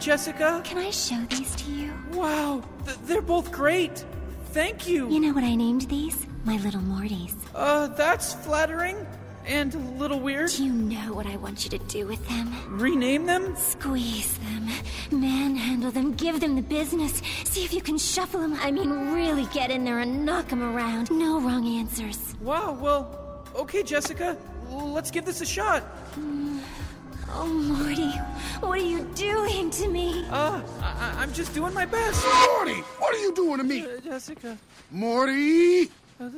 Jessica. Can I show these to you? Wow, th- they're both great. Thank you. You know what I named these? My little Mortys. Uh, that's flattering and a little weird. Do you know what I want you to do with them? Rename them? Squeeze them, manhandle them, give them the business. See if you can shuffle them. I mean, really get in there and knock them around. No wrong answers. Wow, well, okay, Jessica. Let's give this a shot. Oh, Morty, what are you doing to me? Uh, I- I'm just doing my best. Morty, what are you doing to me? Uh, Jessica. Morty! Uh,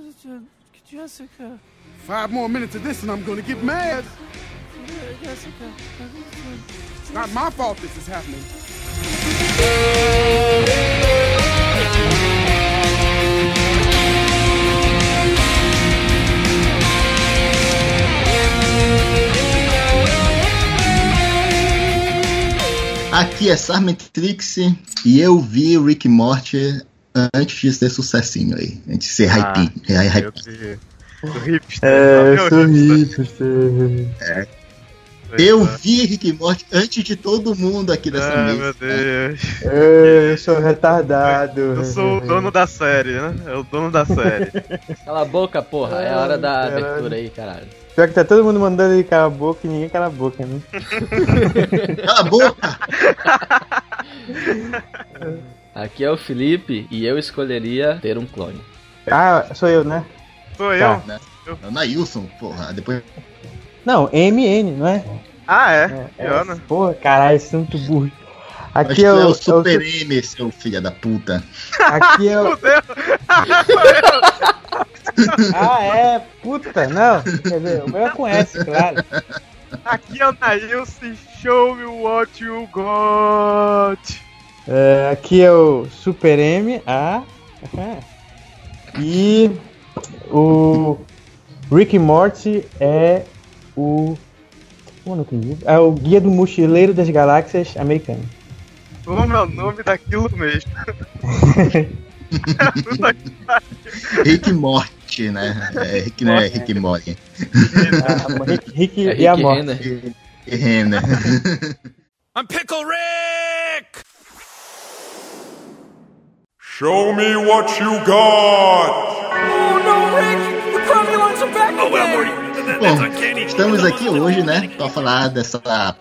Jessica. Five more minutes of this and I'm gonna get mad. Jessica. Uh, It's not my fault this is happening. Aqui é Sarmentrix e eu vi o Rick Morty antes de ser sucessinho aí. Antes de ser Ah, hype. É, hype. Eu hipster. É, eu sabe? sou hipster. hipster. Eu vi Rick Morty antes de todo mundo aqui dessa Ai, mesa. meu Deus. Eu sou retardado. Eu sou o dono da série, né? É o dono da série. Cala a boca, porra. É a hora da Caralho. abertura aí, caralho. Pior que tá todo mundo mandando ele calar a boca e ninguém cala a boca, né? Cala a boca! Aqui é o Felipe e eu escolheria ter um clone. Ah, sou eu, né? Sou Tá. eu. É o Nailson, porra. Depois. Não, MN, não é? Ah, é. É, Fiona. Porra, caralho, é muito burro. Aqui é é o. o Super M, seu filho da puta. Aqui é o. Fudeu. Ah, é, puta, não. Quer dizer, o meu é com S, claro. Aqui é o Nailson. Show me what you got. É, aqui é o Super M, A. E o Rick Morty é o. Entendi? É o Guia do Mochileiro das Galáxias americano. Como é o nome daquilo mesmo? Rick Morty, né? É, Rick, né? Rick Morty. Ah, Rick, Rick É e a Rick Morty. Renner. I'm Pickle Rick! Show me what you got! Oh no, Rick! The Cromulons are back again! Bom, estamos aqui hoje, né, pra falar dessa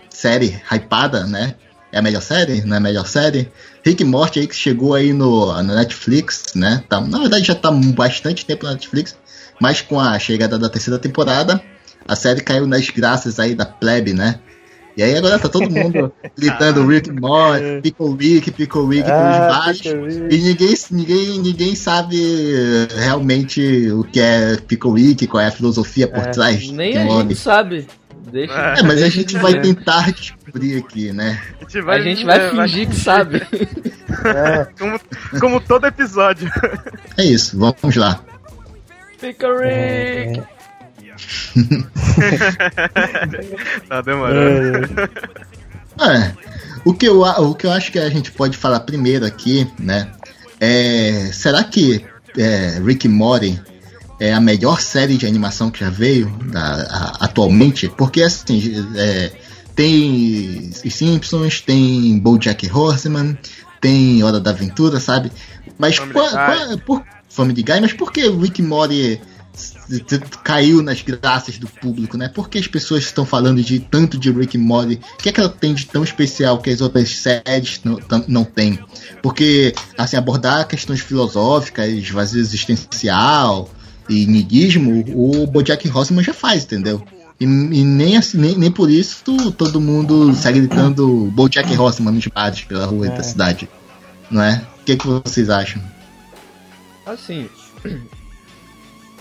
série hypada, né? É a melhor série? Não é a melhor série? Rick Morty aí que chegou aí no, na Netflix, né? Tá, na verdade já tá há bastante tempo na Netflix, mas com a chegada da terceira temporada, a série caiu nas graças aí da plebe, né? E aí agora tá todo mundo gritando Rick Morty, Pickle Rick, Pickle Rick pelos Ah, baixos. Pickle Rick. E ninguém, ninguém, ninguém sabe realmente o que é Pickle Rick, qual é a filosofia por É, trás Nem a gente sabe. Deixa. É. É, mas a gente vai tentar descobrir aqui, né? A gente vai, A gente vai é, fingir que sabe. É, Como, como todo episódio. É isso, vamos lá. Fica Rick! tá demorando. É, o, que eu, o que eu acho que a gente pode falar primeiro aqui, né? É, será que é, Rick Morty é a melhor série de animação que já veio da- a- atualmente? Porque assim, é, tem os Simpsons, tem BoJack Horseman, tem Hora da Aventura, sabe? Mas qual, por Family Guy, mas por que Rick t- caiu nas graças do público, né? Por que as pessoas estão falando de tanto de Rick Morty? O que é que ela tem de tão especial que as outras séries não, não têm? Porque, assim, abordar questões filosóficas, vazio existencial e niilismo, o Bojack Horseman já faz, entendeu? E, e nem, assim, nem, nem por isso tu- todo mundo sai gritando Bojack Horseman nos bares pela rua da cidade, não é? O que, que vocês acham? Assim,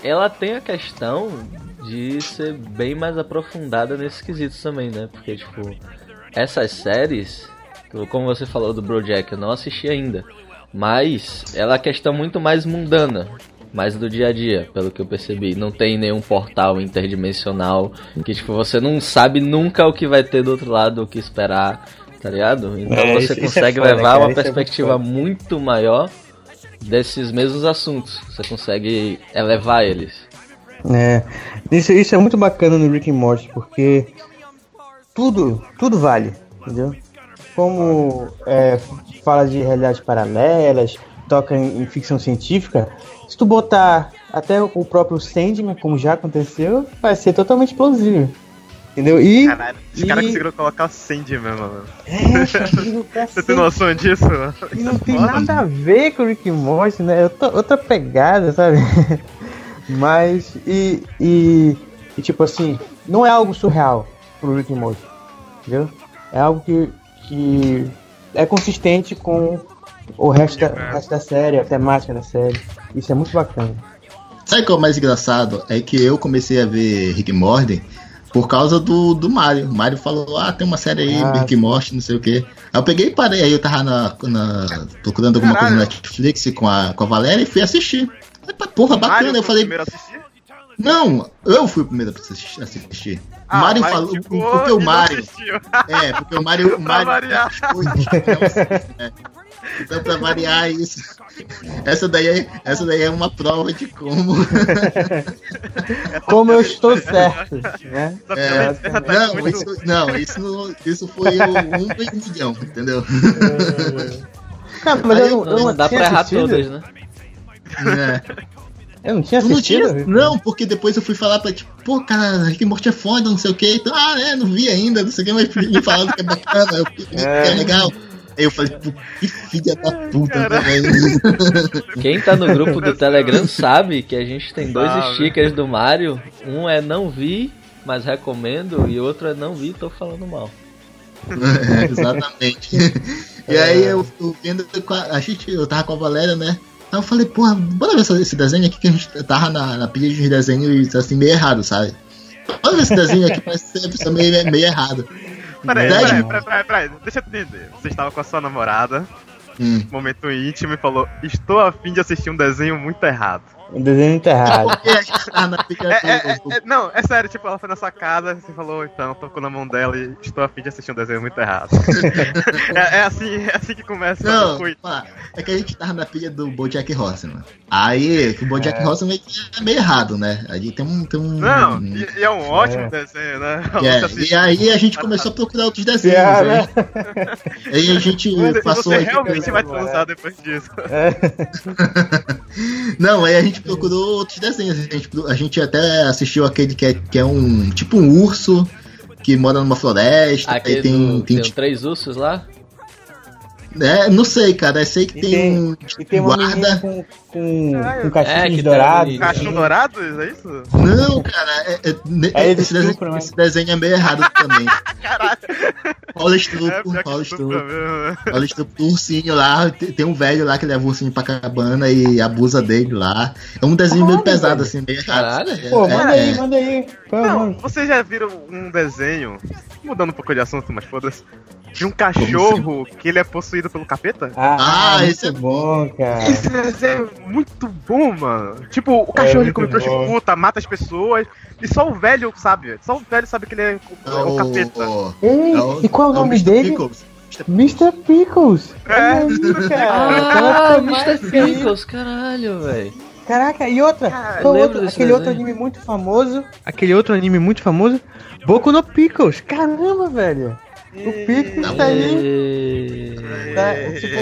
ela tem a questão de ser bem mais aprofundada nesses quesitos também, né? Porque, tipo, essas séries, como você falou do Brojack, eu não assisti ainda. Mas ela é uma questão muito mais mundana, mais do dia a dia, pelo que eu percebi. Não tem nenhum portal interdimensional que, tipo, você não sabe nunca o que vai ter do outro lado, o que esperar, tá ligado? Então É, você isso- isso é consegue foda, levar cara, uma isso é muito perspectiva muito maior desses mesmos assuntos. Você consegue elevar eles. É, isso, isso é muito bacana no Rick and Morty, porque tudo, tudo vale, entendeu? como é, fala de realidades paralelas, toca em, em ficção científica, se tu botar até o próprio Sandman, como já aconteceu, vai ser totalmente plausível. Entendeu? E. Caralho, os e- caras conseguiram colocar o Sandman, mano. É, cara, Você tem noção disso, mano? E não tem nada a ver com o Rick Morty, né? É outra, pegada, sabe? Mas, e, e, e, tipo assim, não é algo surreal pro Rick Morty, entendeu? É algo que, que é consistente com o resto da, o resto da série, a temática da série. Isso é muito bacana. Sabe o que é o mais engraçado? É que eu comecei a ver Rick Morty por causa do, do Mario. O Mario falou, ah, tem uma série aí, Ah. Rick Morty, não sei o quê. Aí eu peguei e parei, aí eu tava na, na- procurando alguma coisa Caralho. na Netflix com a, com a Valéria e fui assistir. Aí, pá, porra, bacana, Mario eu foi o falei, primeiro a assistir? não, eu fui o primeiro pra assistir. Ah, o Mario mas falou, porque o Mario, assistiu. é, porque o Mario, o Mario variar. Né? Então, pra variar isso, essa daí, é, essa daí é uma prova de como. Como eu estou certo, né? É, tá não, isso, não, isso, não- isso foi o um em milhão, entendeu? Cara, mas Aí eu, não- eu Não, dá pra errar assistido. todas, né? É. Eu não tinha Tu não assistido. tinha, não, porque depois eu fui falar pra tipo, pô, cara, Rick Morty é foda, não sei o que, então, ah, é, não vi ainda, não sei o que, mas me falaram que é bacana, eu, que É. é legal. Aí eu falei, que filha da puta, velho. Quem tá no grupo do Telegram sabe que a gente tem dois Sabe. stickers do Mario. Um é não vi, mas recomendo, e outro é não vi, tô falando mal. É, exatamente. E aí eu, eu vendo com a, a gente, eu tava com a Valéria, né? Aí eu falei, porra, bora ver esse- desenho aqui que a gente tava na, na pilha de desenhos assim, meio errado, sabe? Bora ver esse desenho aqui, parece ser meio, meio errado. Peraí, peraí, peraí, peraí, peraí, deixa eu entender. Você estava com a sua namorada, Hum. momento íntimo, e falou: Estou a fim de assistir um desenho muito errado. Um desenho muito errado. Porque a gente tava na pilha É, é, é, é, não, é sério, tipo, ela foi na sua casa, você falou, então, tocou na mão dela e estou a fim de assistir um desenho muito errado. é, é assim, é assim que começa Não, o pá, é que a gente tava na pilha do Bojack Horseman. Aí, o Bojack Horseman é meio errado, né? A gente tem um. Tem um Não, e, e é um ótimo É. desenho, né? e, é, e aí a gente começou a procurar outros desenhos. É, né? Aí a gente passou. você realmente vai transar depois disso. Não, aí a gente procurou outros desenhos. A gente, a gente até assistiu aquele que é, que é um. Tipo um urso que mora numa floresta. Aquele tem. do, tem, tem tipo, três ursos lá? É, não sei, cara. Eu sei que E tem, tem- um E tem uma menina guarda. com, com, com É, cachinhos que dourados. tá. Cachorro dourados, é isso? Não, cara, é, é- É esse, desenho, estupro, né? esse desenho é meio errado também. Caralho. Olha o É estupro, olha o estupro o estupro do ursinho lá. Tem, tem um velho lá que leva o ursinho pra cabana e abusa dele lá. É um desenho meio pesado, velho. assim, meio errado. Caralho. Pô, É, manda é. aí, manda aí. É Não, vocês já viram um desenho, mudando um pouco de assunto, mas foda-se, de um cachorro que ele é possuído pelo capeta? Ah, Ah, esse é bom, cara. Esse desenho é muito bom, mano. Tipo, o cachorro ele come prostituta, mata as pessoas, e só o velho sabe. Só o velho sabe que ele é o, é o capeta. Ei, e qual é o nome Mr. dele? Pickles. Mr. Pickles. É. isso, cara. Ah, Aquela Mr. Pickles, caralho, velho. Caraca, e outra, lembro outro- aquele outro anime muito famoso. Aquele outro anime muito famoso, Boku no Pickles. Caramba, velho. O Pickles tá aí. Tá, tipo,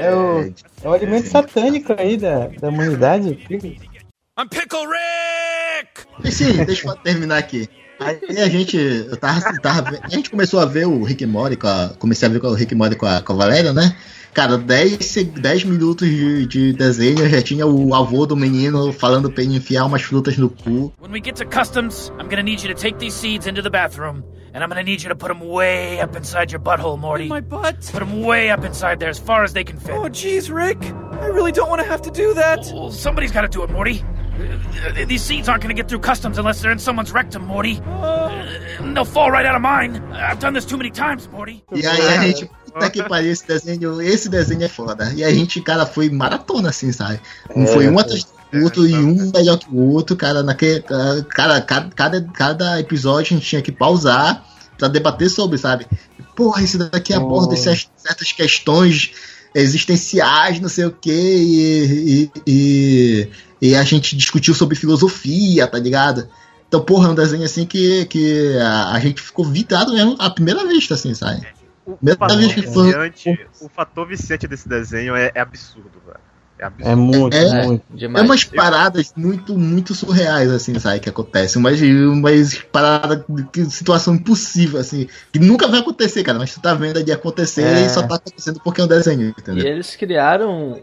é o, é o alimento satânico aí da, da humanidade. I'm Pickle Rick! E sim, deixa eu terminar aqui. Aí a gente, eu tava, tava a gente começou a ver o Rick Morty, com a, comecei a ver com o Rick Morty com a, com a Valéria, né? Cara, 10, se- 10 minutos de, de desenho, já tinha o avô do menino falando pra ele enfiar umas frutas no cu. When we get to customs, I'm gonna need you to take these seeds into the bathroom, and I'm gonna need you to put them way up inside your butthole, Morty. My butt? Put them way up inside there, as far as they can fit. Oh, jeez, Rick. I really don't want to have to do that. Well, somebody's gotta do it, Morty. Uh, These seeds aren't gonna get through customs unless they're in someone's rectum, Morty. Uh, and they'll fall right out of mine. I've done this too many times, Morty. E aí a gente, puta que pariu, esse desenho, esse desenho é foda. E a gente, cara, foi maratona, assim, sabe? Não foi um atrás do outro e um melhor que o outro, cara, naquele. Cara, cada, cada, cada episódio a gente tinha que pausar pra debater sobre, sabe? Porra, esse daqui aborda essas- certas questões existenciais, não sei o que, e, e, e, e a gente discutiu sobre filosofia, tá ligado? Então, porra, é um desenho assim que, que a, a gente ficou vidrado mesmo à primeira vista, assim, sabe? O, o Mesma fator viciante, o fator viciante desse desenho é, é absurdo, velho. É absurdo. É muito, É. muito. É umas paradas muito, muito surreais, assim, sabe, que acontecem. Umas, umas paradas, que situação impossível, assim, que nunca vai acontecer, cara, mas tu tá vendo ali acontecer É. e só tá acontecendo porque é um desenho, E entendeu? eles criaram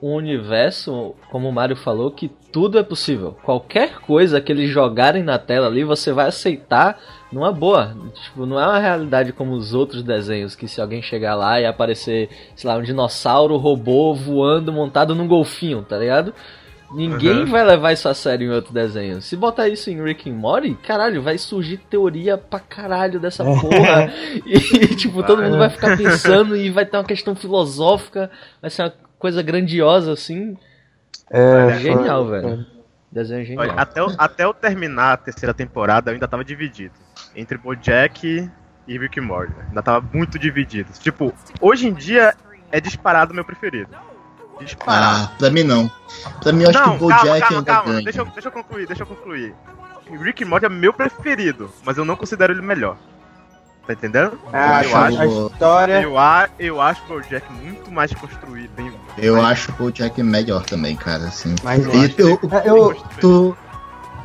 um universo, como o Mario falou, que tudo é possível. Qualquer coisa que eles jogarem na tela ali, você vai aceitar numa boa. Tipo, não é uma realidade como os outros desenhos, que se alguém chegar lá e aparecer, sei lá, um dinossauro robô voando montado num golfinho, tá ligado? Ninguém Uhum. vai levar isso a sério em outro desenho. Se botar isso em Rick and Morty, caralho, vai surgir teoria pra caralho dessa porra. E, tipo, todo mundo vai ficar pensando e vai ter uma questão filosófica, vai ser uma coisa grandiosa, assim. É, Genial, foi- velho. Desenho genial. Olha, até, eu- até eu terminar a terceira temporada, eu ainda tava dividido. Entre Bojack e Rick Morty. velho. Ainda tava muito dividido. Tipo, hoje em dia é disparado o meu preferido. Disparado. Ah, pra mim não. Pra mim eu acho não, que o Bojack calma, calma, ainda calma. ganha. Deixa eu, deixa eu concluir, deixa eu concluir. Rick Morty é meu preferido, mas eu não considero ele melhor. Tá entendendo? Ah, eu, acho- acho, a história. eu, a- eu acho o Bojack muito mais construído. Bem, Eu bem- acho o Bojack melhor também, cara, assim. Mas eu E acho eu- eu- construído. tu,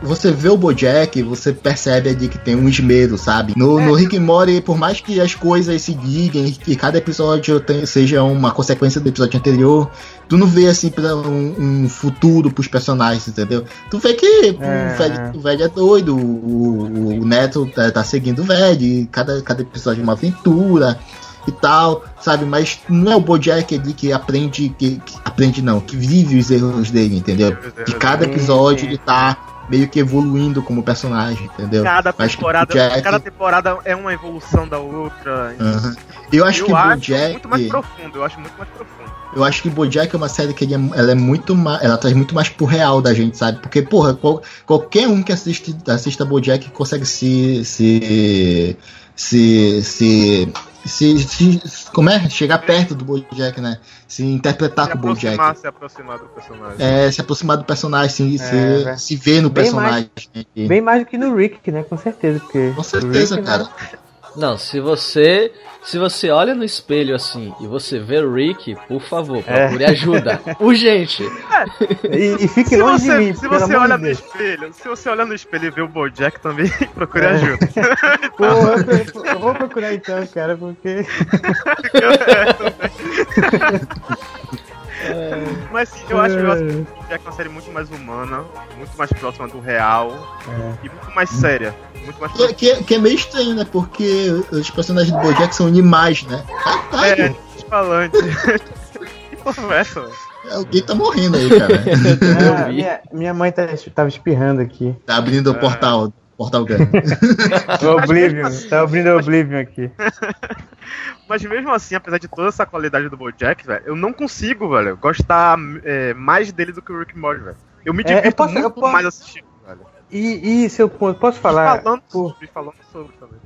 você vê o Bojack, você percebe ali que tem um esmero, sabe? No, no Rick and Morty, por mais que as coisas se liguem, que cada episódio tem- seja uma consequência do episódio anterior, tu não vê assim pra um, um futuro pros personagens, entendeu? Tu vê que É. o, velho, o velho é doido, o, o Neto tá, tá seguindo o velho, e cada, cada episódio é uma aventura e tal, sabe? Mas não é o Bojack ali que aprende, que, que aprende não, que vive os erros dele, entendeu? De cada episódio ele tá meio que evoluindo como personagem, entendeu? Cada o temporada, Jack- cada temporada é uma evolução da outra. Aham. Eu acho eu que acho Bojack, muito mais profundo, eu acho muito mais profundo. eu acho que Bojack é uma série que é, ela é muito mais, ela traz muito mais pro real da gente, sabe? Porque porra, qual- qualquer um que assiste assista Bojack consegue se se se se, se, se- como é? Chegar perto do Bojack, né? Se interpretar se com o Bojack. aproximar, se aproximar do personagem. É, se aproximar do personagem, se, se, É, se ver no bem personagem. né? Bem mais do que no Rick, né? Com certeza. Porque Com certeza, Rick, cara. né? Não, se você se você olha no espelho assim e você vê o Rick, por favor, É. procure ajuda. Urgente. E, e fique Se longe você, de mim, se você olha no Deus. espelho, se você olhar no espelho e ver o Bojack também, procure É. ajuda. Pô, eu, eu vou procurar então, cara, porque. Mas sim, eu acho, eu acho que o Bojack é uma série muito mais humana, muito mais próxima do real e muito mais séria. Muito mais Que, que, que é meio estranho, né? Porque os personagens do Bojack são animais, né? É, Caralho, falante. que porra é essa, velho? alguém tá morrendo aí, cara. Minha, minha mãe tá, tava espirrando aqui. tá abrindo o portal, portal Oblivion, tá abrindo o Oblivion aqui. Mas mesmo assim, apesar de toda essa qualidade do Bojack, velho, eu não consigo, velho, gostar é, mais dele do que o Rick Morty, velho. Eu me É, eu divirto posso- eu muito posso- mais assistindo, velho. E, e se eu po- posso falar. falando, por- sobre, falando sobre também.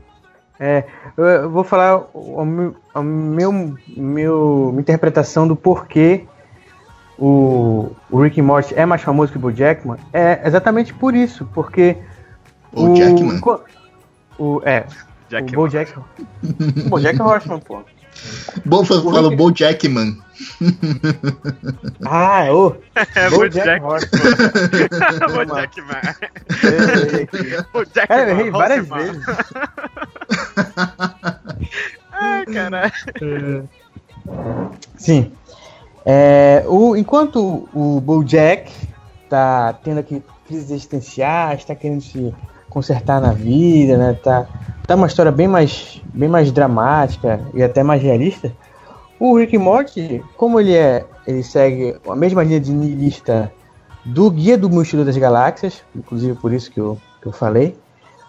É, eu, eu vou falar o, o meu, o meu, meu minha interpretação do porquê o, o Rick Morty é mais famoso que o BoJack, mano. É exatamente por isso, porque O Jackman. co- o é, Jack o BoJack, o BoJack Horseman, pô. Bom, falou Bojackman. Ah, ô, É, BoJack Bojack. Horseman. Bojack, man. Eu errei aqui. Bojack, Cara, eu errei várias Horseman. vezes. Ai, caralho. Sim. É, o, enquanto o BoJack tá tendo aqui crises existenciais, tá querendo se consertar na vida, né? Tá, tá uma história bem mais, bem mais dramática e até mais realista. O Rick Morty, como ele é, ele segue a mesma linha de nihilista do Guia do Mochilão das Galáxias, inclusive por isso que eu, que eu falei.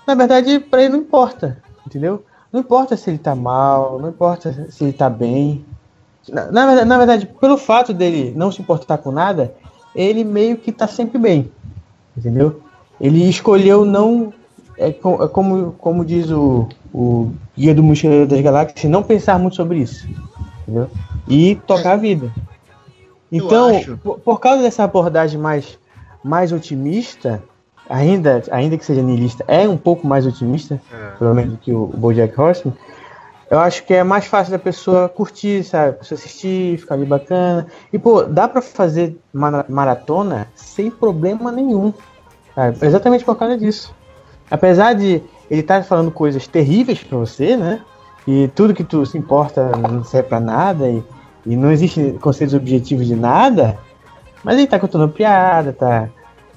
Na verdade, para ele não importa, entendeu? Não importa se ele tá mal, não importa se ele tá bem. Na, na na verdade, pelo fato dele não se importar com nada, ele meio que tá sempre bem. Entendeu? Ele escolheu não. É, é como, como diz o, o Guia do Mochileiro das Galáxias, não pensar muito sobre isso. Entendeu? E tocar a vida. Então, por, por causa dessa abordagem mais, mais otimista, ainda, ainda que seja niilista, é um pouco mais otimista, É. pelo menos do que o, o Bojack Horseman, eu acho que é mais fácil da pessoa curtir, sabe? A pessoa assistir, ficar ali bacana. E, pô, dá pra fazer mara- maratona sem problema nenhum. sabe? Exatamente por causa disso. Apesar de ele estar falando coisas terríveis pra você, né? E tudo que tu se importa não serve pra nada e, e não existe conceitos objetivos de nada, mas ele tá contando piada, tá.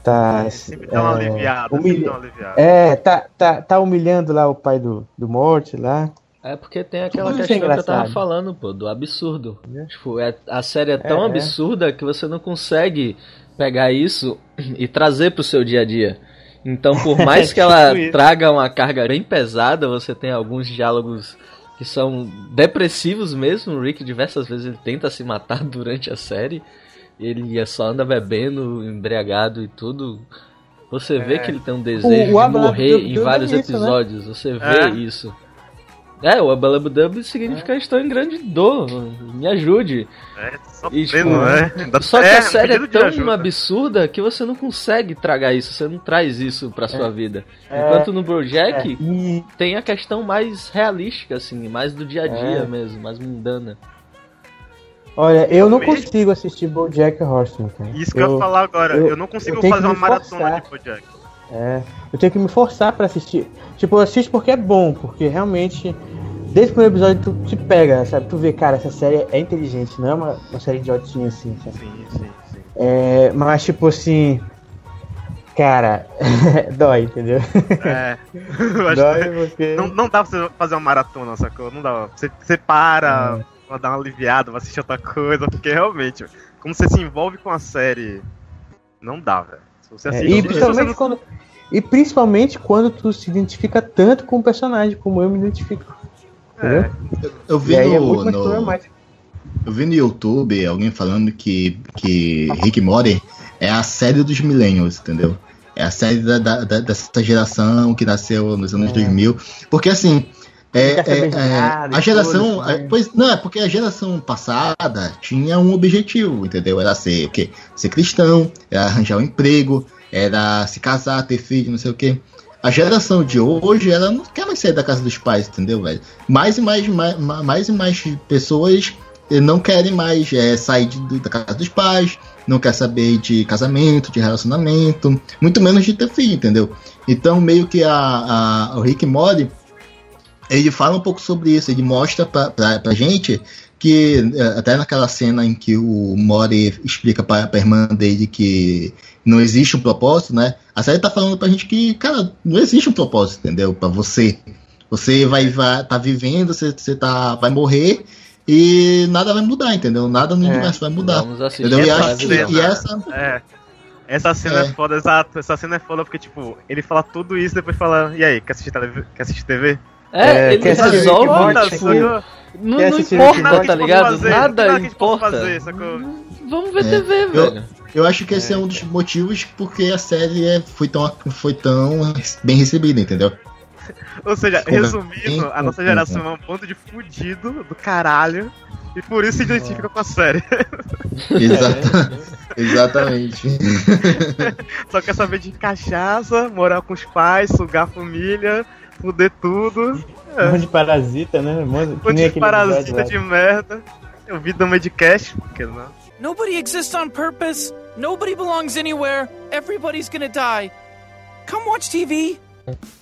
Tá. Sempre dá uma é, sempre humilha- dá uma aliviada. é, tá, tá, tá humilhando lá o pai do, do Morte lá. É porque tem aquela Tudo é questão que eu tava falando, pô, do absurdo. Tipo, é, a série é tão É. absurda que você não consegue pegar isso e trazer pro seu dia a dia. Então, por mais que ela Tipo traga uma carga bem pesada, você tem alguns diálogos que são depressivos mesmo. O Rick diversas vezes ele tenta se matar durante a série. Ele só anda bebendo, embriagado e tudo. Você vê É. que ele tem um desejo O- o de morrer em vários é isso, né? episódios. Você vê É. isso. É, o Abalabudub significa estou em grande dor. Me ajude. É, só E, tipo, né? Dá- Só que é, a série é tão ajuda. absurda que você não consegue tragar isso, você não traz isso pra sua vida. É. Enquanto no Bojack E tem a questão mais realística, assim, mais do dia a dia É. mesmo, mais mundana. olha, eu não consigo assistir BoJack Horseman, cara. Isso que eu, ia falar agora. Eu, eu- não consigo eu fazer uma maratona de Bojack. É, eu tenho que me forçar pra assistir. Tipo, eu assisto porque é bom, porque realmente desde o primeiro episódio tu te pega, sabe? Tu vê, cara, essa série é inteligente, não é uma, uma série idiotinha assim, sabe? Sim, sim, sim. É, mas tipo assim, cara, dói, entendeu? É. Eu acho que Dói porque não, não dá pra você fazer uma maratona, sacou? Não dá. Você, você para pra dar uma aliviada, vai assistir outra coisa, porque realmente, como você se envolve com a série, não dá, velho. Se você É, assiste. e se você principalmente não- quando e principalmente quando tu se identifica tanto com o personagem como eu me identifico. É, Eu vi E aí é no, no- eu vi no YouTube alguém falando que, que Rick Morty é a série dos millennials, entendeu? É a série da, da- da- dessa geração que nasceu nos anos 2000. Porque assim, é, é- é, a geração. foda-se, né? é, pois, não, é porque a geração passada tinha um objetivo, entendeu? Era ser o quê? Ser cristão, era arranjar um emprego, era se casar, ter filho, não sei o quê. A geração de hoje, ela não quer mais sair da casa dos pais, entendeu, velho? Mais e mais, mais, mais e mais pessoas eh, não querem mais eh, sair de- da casa dos pais, não quer saber de casamento, de relacionamento, muito menos de ter filho, entendeu? Então, meio que a, a- o Rick Mori, ele fala um pouco sobre isso, ele mostra pra, pra, pra gente que, eh, até naquela cena em que o Mori explica pra, pra irmã dele que não existe um propósito, né? A série tá falando pra gente que, cara, não existe um propósito, entendeu? Pra você. Você vai, vai tá vivendo, você, você tá, vai morrer e nada vai mudar, entendeu? Nada no É. universo vai mudar. Vamos assistir Entendeu? E, essa acho que, cena- e essa. é. Essa cena é. É. foda, exato. Essa cena é foda porque, tipo, ele fala tudo isso e depois fala, e aí, quer assistir, tele- quer assistir TV? É, É, ele quer assistir resolve, tipo? Não, não importa, and Morty? tá ligado? fazer, Nada nada importa. fazer? Vamos ver É. TV, Eu- velho. Eu acho que esse é um dos motivos porque a série é- foi, tão, foi tão bem recebida, entendeu? Ou seja, Desculpa. resumindo, a nossa geração é um ponto de fudido do caralho. E por isso se identifica com a série. Exata- Exatamente. Só quer saber de cachaça, morar com os pais, sugar a família, fuder tudo. Um monte de parasita, né? Um monte, que nem de parasita de merda. Eu vi do Medcast, porque não. Nobody exists on purpose. Nobody belongs anywhere. Everybody's gonna die. Come watch TV.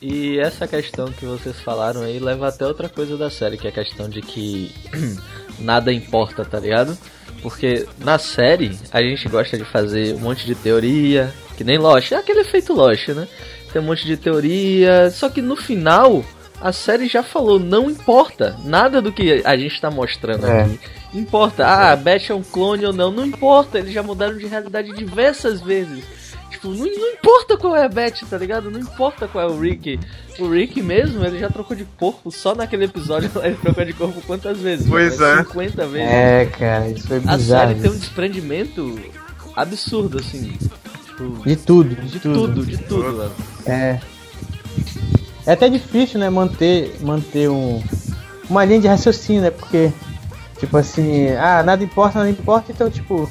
E essa questão que vocês falaram aí leva até outra coisa da série, que é a questão de que nada importa, tá ligado? Porque na série a gente gosta de fazer um monte de teoria, que nem Lost, é aquele efeito Lost, né? Tem um monte de teoria, só que no final a série já falou, não importa, nada do que a gente tá mostrando É. aqui importa. Ah, a Beth é um clone ou não, não importa, eles já mudaram de realidade diversas vezes. Tipo, não, não importa qual é a Beth, tá ligado? Não importa qual é o Rick. O Rick mesmo, ele já trocou de corpo só naquele episódio lá, ele trocou de corpo quantas vezes? Pois mano? é. 50 vezes. É, cara, isso foi A bizarro. série tem um desprendimento absurdo, assim. Tipo, De tudo, de, de tudo. tudo, de tudo. É. É até difícil, né, manter, manter um, uma linha de raciocínio, né? Porque, tipo assim, ah, nada importa, nada importa, então, tipo,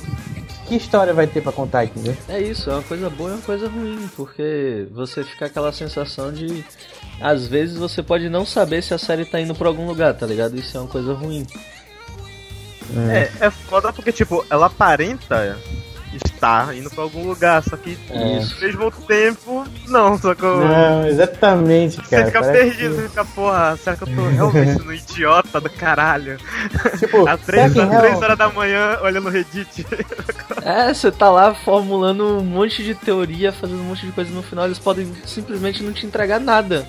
que história vai ter pra contar, entendeu? É isso, é uma coisa boa e uma coisa ruim, porque você fica aquela sensação de. Às vezes você pode não saber se a série tá indo pra algum lugar, tá ligado? Isso é uma coisa ruim. É, é foda porque, tipo, ela aparenta estar indo pra algum lugar, só que É. ao mesmo tempo, não, só que eu- Não, exatamente, você cara. fica parece perdido, você fica, porra, será que eu tô realmente no idiota do caralho? que- Tipo, Às três, será que às três real- horas da manhã, olhando o Reddit. É, você tá lá formulando um monte de teoria, fazendo um monte de coisa no final, eles podem simplesmente não te entregar nada.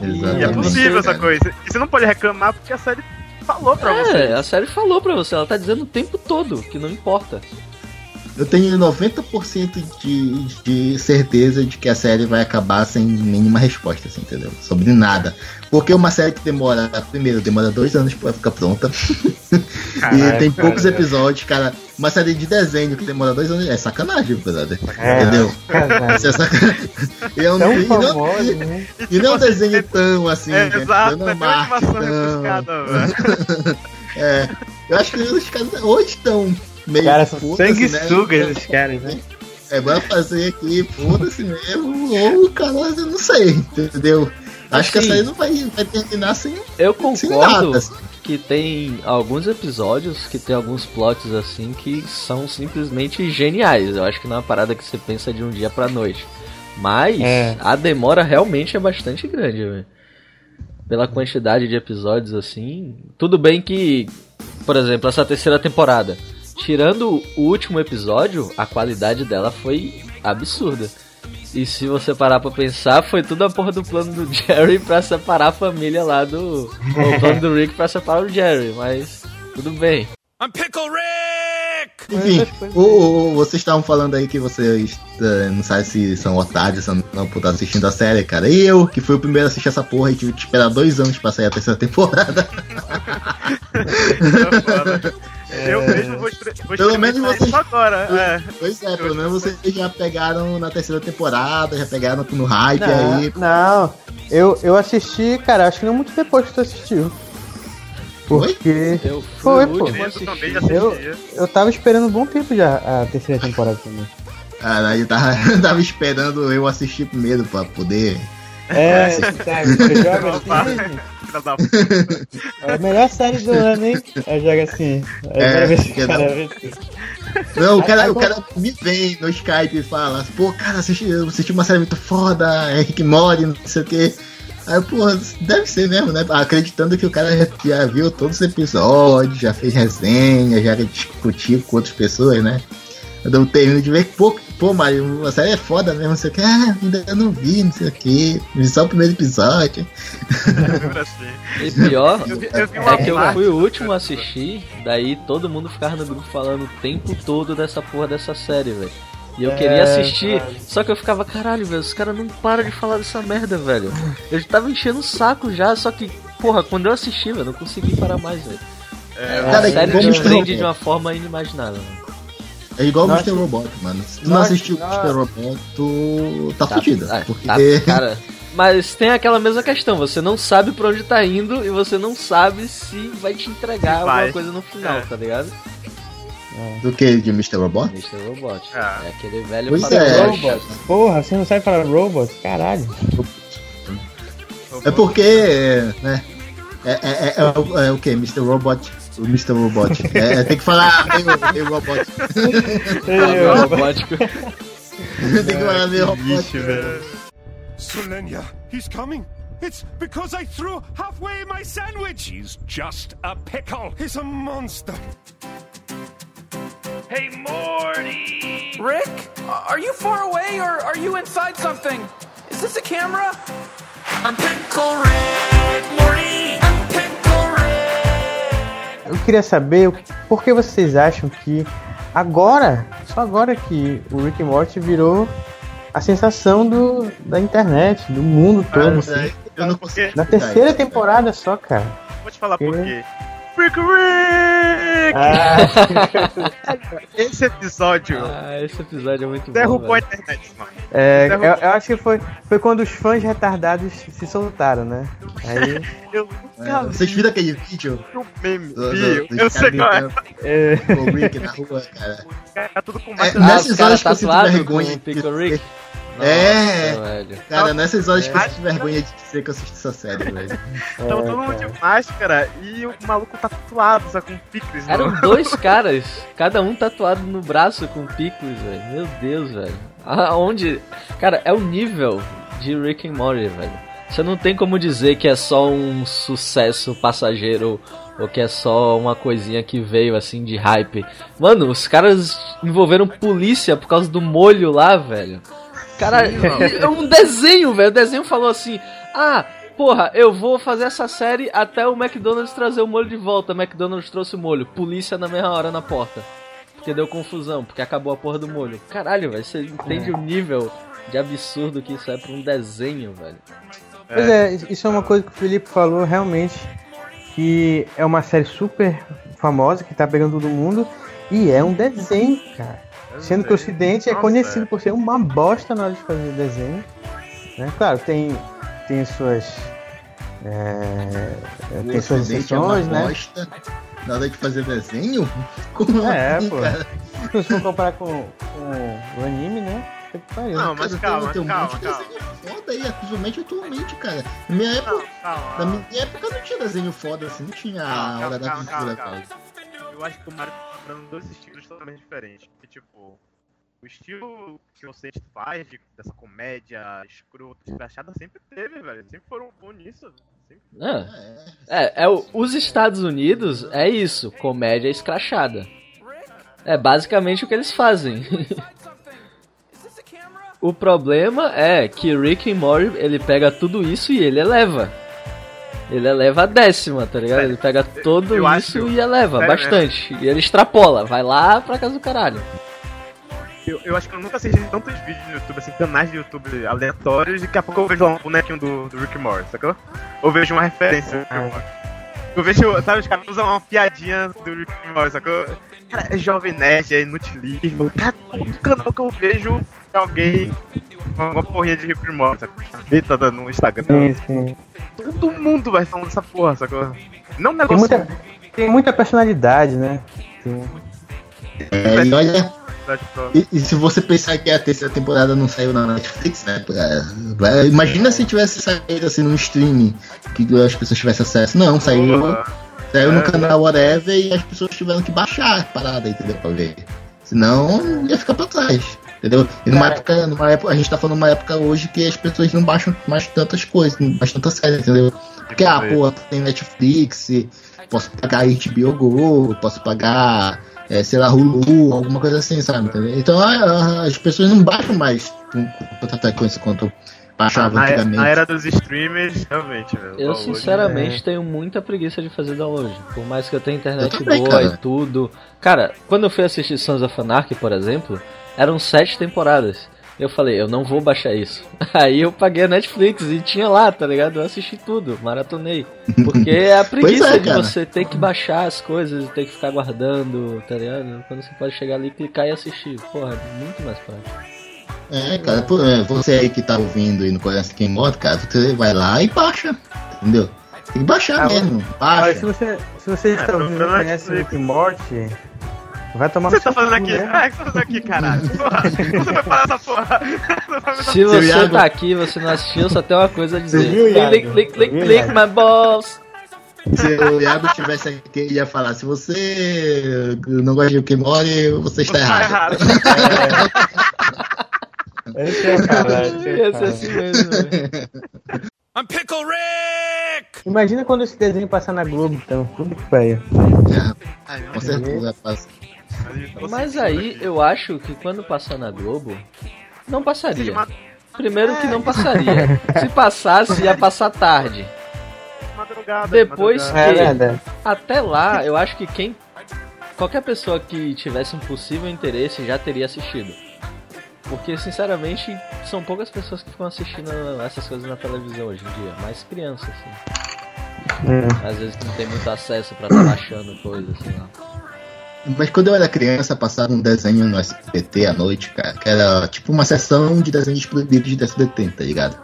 E é Exatamente. possível essa coisa. E você não pode reclamar porque a série falou pra É, você. a série falou pra você, ela tá dizendo o tempo todo que não importa. Eu tenho 90% de, de certeza de que a série vai acabar sem nenhuma resposta, assim, entendeu? Sobre nada. Porque uma série que demora, primeiro, demora dois anos pra ficar pronta. e Caralho, tem cara. poucos episódios, cara. Uma série de desenho que demora dois anos é sacanagem, brother. É. Entendeu? Isso é sacanagem. E, é um, Tão e, não, famoso, né? e não é um desenho tão assim, É, né? exato, Não é é uma animação tão- rebuscada, velho. É, eu acho que os caras hoje estão meio Cara, sanguessuga né? esses caras, né? É, vai fazer aqui, foda-se mesmo, ou cara, eu não sei, entendeu? Acho que a Assim, série não vai, vai terminar sem, Eu sem concordo nada. assim. que tem alguns episódios que tem alguns plots assim que são simplesmente geniais. Eu acho que não é uma parada que você pensa de um dia pra noite. Mas É. a demora realmente é bastante grande, velho. Pela quantidade de episódios assim. Tudo bem que, por exemplo, essa terceira temporada, tirando o último episódio, a qualidade dela foi absurda. E se você parar pra pensar, foi tudo a porra do plano do Jerry pra separar a família lá do. O plano do Rick pra separar o Jerry, mas tudo bem. I'm Pickle Rick! Enfim, o, o- vocês estavam falando aí que vocês eh, não sabem se são otários ou não por estar assistindo a série, cara. E eu, que fui o primeiro a assistir essa porra e tive que esperar dois anos pra sair a terceira temporada. É. Eu mesmo vou, estre- vou Pelo menos vocês- isso agora. É. Pois é, pelo menos vocês já pegaram na terceira temporada, já pegaram no hype Não, aí. não. Eu, eu assisti, cara, acho que não muito depois que tu assistiu. Porque Eu Foi, pô. Eu eu, eu tava esperando um bom tempo já a terceira temporada também. Caralho, eu tava, tava esperando eu assistir primeiro pra poder. É, sabe. Filha da puta. É a melhor série do ano, hein? Eu jogo assim. É, É, quero ver se o cara não. vê. Não, o cara, Aí- o cara me vem no Skype e fala, pô, cara, assisti, eu assisti uma série muito foda, é Rick Mori, não sei o que. Aí, pô, deve ser mesmo, né? Acreditando que o cara já, já viu todos os episódios, já fez resenha, já discutiu com outras pessoas, né? Eu termino de ver que, pô, pô, Mário, a série é foda mesmo, não sei o que, ah, ainda não vi, não sei o que, vi só o primeiro episódio. E pior Eu vi, eu vi é que eu fui o último a assistir, daí todo mundo ficava no grupo falando o tempo todo dessa porra dessa série, velho. E eu queria assistir, só que eu ficava, caralho, velho, os caras não param de falar dessa merda, velho. Eu tava enchendo o saco já, só que, porra, quando eu assisti, velho, eu não consegui parar mais, velho. É, A série como te prende de uma forma inimaginável, mano. É igual o. Mr. Robot, mano. Se tu não assistiu o. Mr. Robot, tu tá, fudido. ah, Porque tá, cara. Mas tem aquela mesma questão, você não sabe pra onde tá indo e você não sabe se vai te entregar vai. alguma coisa no final, É. tá ligado? do que de Mr. Robot? Mr. Robot. Ah. É aquele velho Pois padrão é. chato. Porra, você não sabe falar robot? Caralho. É porque, né? É, é, é, é o- é o que? Mr. Robot? O Mr. Robot. É, tem que falar meio, meio robot. Padrão robótico. tem que falar meio robot. Solenia, he's coming. It's because I threw halfway my sandwich. He's just a pickle. He's a monster. Hey, Morty! Rick? Are you far away or are you inside something? Is this a camera? I'm Pickle Rick! Eu queria saber o- por que vocês acham que agora, só agora que o Rick and Morty virou a sensação do, da internet, do mundo todo. Cara, assim. eu não consigo. Na terceira temporada só, cara. Vou te falar por Porque- quê. Rick Rick! Ah, Esse episódio Ah, esse episódio é muito bom. derrubou a internet, mano. é, eu, eu acho que foi, foi quando os fãs retardados se soltaram, né? Aí. Eu É, nunca vocês vi viram aquele vídeo um meme. do, do, dos eu sei qual é. É, o Rick na rua, cara? Tá tudo com É, mais. Ah, Nessas horas que eu sinto vergonha com o É. Nossa, velho. Cara, nessas horas que eu sinto vergonha de dizer que eu assisti essa série, velho. Tava todo mundo de máscara e o maluco tá tatuado, só com picles. Eram no- dois caras, cada um tatuado no braço com picos, velho. Meu Deus, velho. Aonde. Cara, é o nível de Rick and Morty, velho. Você não tem como dizer que é só um sucesso passageiro ou que é só uma coisinha que veio assim de hype. Mano, os caras envolveram polícia por causa do molho lá, velho. Cara, é um desenho, velho. O desenho falou assim: Ah, porra, eu vou fazer essa série até o McDonald's trazer o molho de volta. O McDonald's trouxe o molho. Polícia na mesma hora na porta. Porque deu confusão, porque acabou a porra do molho. Caralho, velho, você entende o nível de absurdo que isso é pra um desenho, velho. Pois é, isso é uma coisa que o Felipe falou realmente. Que é uma série super famosa que tá pegando todo mundo. E é um desenho, cara. Sendo que o Ocidente é conhecido por ser uma bosta na hora de fazer desenho. Né? Claro, tem, tem suas. É, tem O suas é uma exceções, né? bosta. Na hora de fazer desenho? Como É, assim, pô. cara? Se for comparar com, com o anime, né? Pariu. Não, mas Cara, calma, tem um calma, foda aí, principalmente atualmente, cara. Na minha época, Não, calma. na minha época não tinha desenho foda assim, não tinha a Calma, hora da calma, aventura, calma. cara. Eu acho que o Mario tá comprando dois estilos totalmente diferentes. Que, tipo, o estilo que você faz de, dessa comédia escrota, escrachada, sempre teve, velho. Sempre foram bons nisso. Sempre. É, é, é o- os Estados Unidos é isso, comédia escrachada. É basicamente o que eles fazem. o problema é que Rick and Morty, ele pega tudo isso e ele eleva. Ele eleva a décima, tá ligado? Ele pega tudo Eu isso acho- e eleva Sério bastante. E ele extrapola, vai lá pra casa do caralho. Eu, eu acho que eu nunca assisti tantos vídeos no YouTube, assim, canais de YouTube aleatórios, e daqui a pouco eu vejo lá um bonequinho do, do Rick Morty, sacou? Ou vejo uma referência do Rick Morty. Eu vejo, sabe, os caras usam uma piadinha do Rick Morty, sacou? Cara, é Jovem Nerd, é inutilismo. Cara, todo canal que eu vejo alguém com uma porrinha de Rick Morty, sacou? Vita no Instagram. Sim, sim. Todo mundo vai falando dessa porra, sacou? Não um Tem negócio muita, tem muita personalidade, né? Tem- É, e olha, e, e se você pensar que a terceira temporada não saiu na Netflix, né? é, vai- Imagina se tivesse saído assim num streaming, que as pessoas tivessem acesso. Não, saiu, saiu no É. canal whatever e as pessoas tiveram que baixar a parada, entendeu? Pra ver. Senão ia ficar pra trás. Entendeu? E numa Cara. época, numa época, a gente tá falando numa época hoje que as pessoas não baixam mais tantas coisas, não baixam tantas séries, entendeu? Porque, ah, pô, tem Netflix, posso pagar HBO Go, posso pagar, é, sei lá, Hulu, alguma coisa assim, sabe? Entendeu? Então a- a- as pessoas não baixam mais com, com tanta frequência quanto baixavam na, antigamente. na era dos streamers, realmente, velho. Eu sinceramente tenho muita preguiça de fazer download. Por mais que eu tenha internet Eu também, boa cara. e tudo. Cara, quando eu fui assistir Sons of Anarchy, por exemplo, eram sete temporadas. Eu falei, eu não vou baixar isso. Aí eu paguei a Netflix e tinha lá, tá ligado? Eu assisti tudo, maratonei. Porque é a preguiça é, de você ter que baixar as coisas e ter que ficar guardando, tá ligado? Quando você pode chegar ali, clicar e assistir. Porra, é muito mais prático. É, cara, é, você aí que tá ouvindo e não conhece quem moto, cara, você vai lá e baixa, entendeu? Tem que baixar Ah, mesmo, Olha, baixa. se você, se você está É, ouvindo e não conhece explico. Rick Morty, vai tomar O você tá fazendo aqui? né? Ah, o que você tá fazendo aqui, caralho? Porra, você vai falar essa porra. Se você Iago- tá aqui e você não assistiu, só tem uma coisa a dizer. Viu? Click, click, click, click, my balls. Se o Iago tivesse aqui, ele ia falar, se você não gosta de Rick Mori, você está Tá errado. errado. Esse é caralho. esse é Ia ser caralho. assim mesmo, velho. I'm Pickle Rick! Imagina quando esse desenho passar na Globo, então. Puta que pariu. Com certeza, passa. Mas aí eu acho que quando passar na Globo, não passaria. Primeiro que não passaria. Se passasse, ia passar tarde. Madrugada, Depois. É que- verdade. Até lá, eu acho que quem. Qualquer pessoa que tivesse um possível interesse já teria assistido. Porque, sinceramente, são poucas pessoas que ficam assistindo essas coisas na televisão hoje em dia. Mais crianças, assim. É. Às vezes não tem muito acesso pra estar baixando coisa, sei lá. Mas quando eu era criança, passava um desenho no SBT à noite, cara, que era tipo uma sessão de desenhos proibidos de SBT, tá ligado?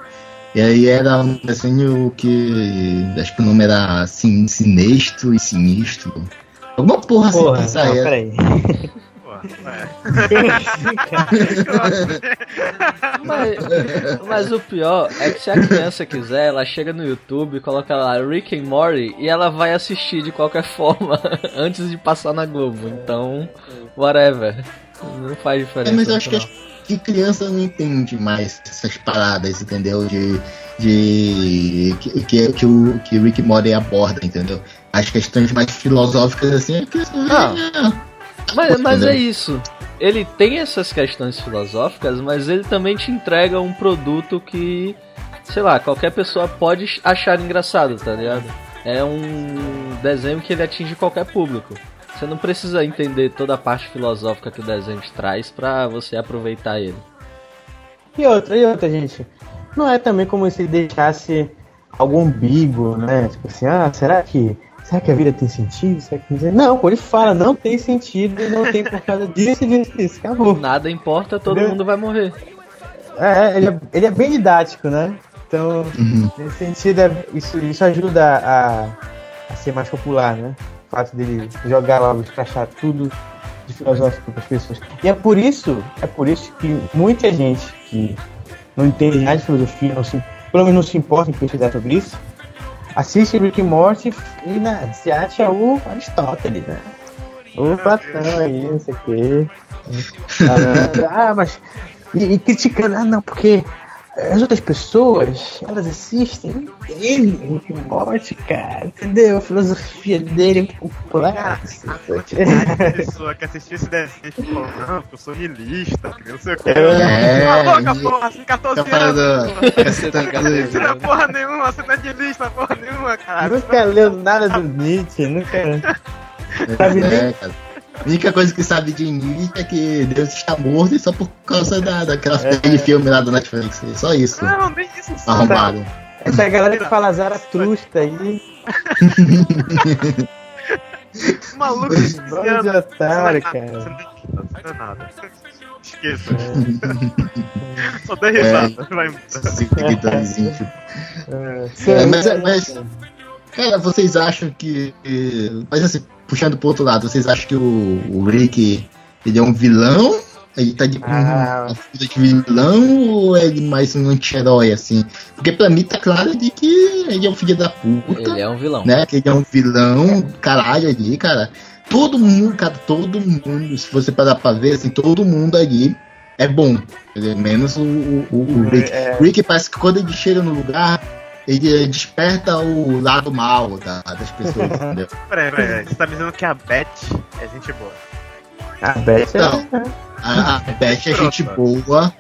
E aí era um desenho que acho que o nome era assim, Sinestro e Sinistro. Alguma porra assim, Porra, essa não, era. peraí. Pô, é. Mas, mas o pior é que se a criança quiser, ela chega no YouTube, coloca lá Rick and Morty e ela vai assistir de qualquer forma antes de passar na Globo. Então, whatever. Não faz É, diferença. mas eu acho que, final. que criança não entende mais essas paradas, entendeu? De. de que, que, que o que o Rick and Morty aborda, entendeu? As questões mais filosóficas assim é que. Ah. Mas, mas é isso. Ele tem essas questões filosóficas, mas ele também te entrega um produto que, sei lá, qualquer pessoa pode achar engraçado, tá ligado? É um desenho que ele atinge qualquer público. Você não precisa entender toda a parte filosófica que o desenho te traz pra você aproveitar ele. E outra, e outra, gente. Não é também como se deixasse algo ambíguo, né? Tipo assim, ah, será que. Será que a vida tem sentido? Será que... Não, pô, ele fala, não tem sentido, não tem por causa disso, disso, disso. Acabou. Nada importa, todo Entendeu? mundo vai morrer. É, ele é, ele é bem didático, né? Então, nesse sentido, é- isso, isso ajuda a, a ser mais popular, né? O fato dele jogar logo, escrachar tudo de filosófico para as pessoas. E é por isso, é por isso que muita gente que não entende nada de filosofia, não se, pelo menos não se importa em pesquisar sobre isso, assiste Rick and Morty e né, se acha o Aristóteles, né? O Platão aí, não sei o quê. Ah, ah, mas. E, e criticando, ah, não, porque as outras pessoas, elas assistem, não Rick and Morty, cara, entendeu? A filosofia dele é complexa. A quantidade de pessoa que assistiu esse desenho falou, não, porque eu sou milista, que não sei o que. É, Cala a boca, e- porra, assim, 14 Fica anos. falando. Você tá Não é porra nenhuma, você não é de lista, porra nenhuma, cara. Nunca leu nada do Nietzsche, nunca. Sabe nem- É, cara. A única coisa que sabe de Nietzsche é que Deus está morto e só por causa da, daquela aquele filme lá do Netflix. Só isso. Não, nem isso. Arrombado. Essa galera que fala Zaratrusta aí, Maluco, bando de otário, cara. Não é nada. Esqueça. Só dê risada, vai embora. Seguidorzinho, tipo. É, É, mas, mas, cara, vocês acham que- Mas assim, puxando pro outro lado, vocês acham que o, o Rick ele é um vilão? Ele tá de Ah. de vilão ou é ele mais um anti-herói, assim? Porque pra mim tá claro de que ele é um filho da puta, Ele é um vilão. né? Que ele é um vilão, caralho, ali, cara. Todo mundo, cara, todo mundo, se você parar pra ver, assim, todo mundo ali é bom. Menos o, o, o Rick. É. O Rick parece que quando ele chega no lugar, ele desperta o lado mal da- das pessoas, entendeu? Peraí, peraí, peraí. Você tá me dizendo que a Beth é gente boa. A Beth Então, a, a Beth é gente boa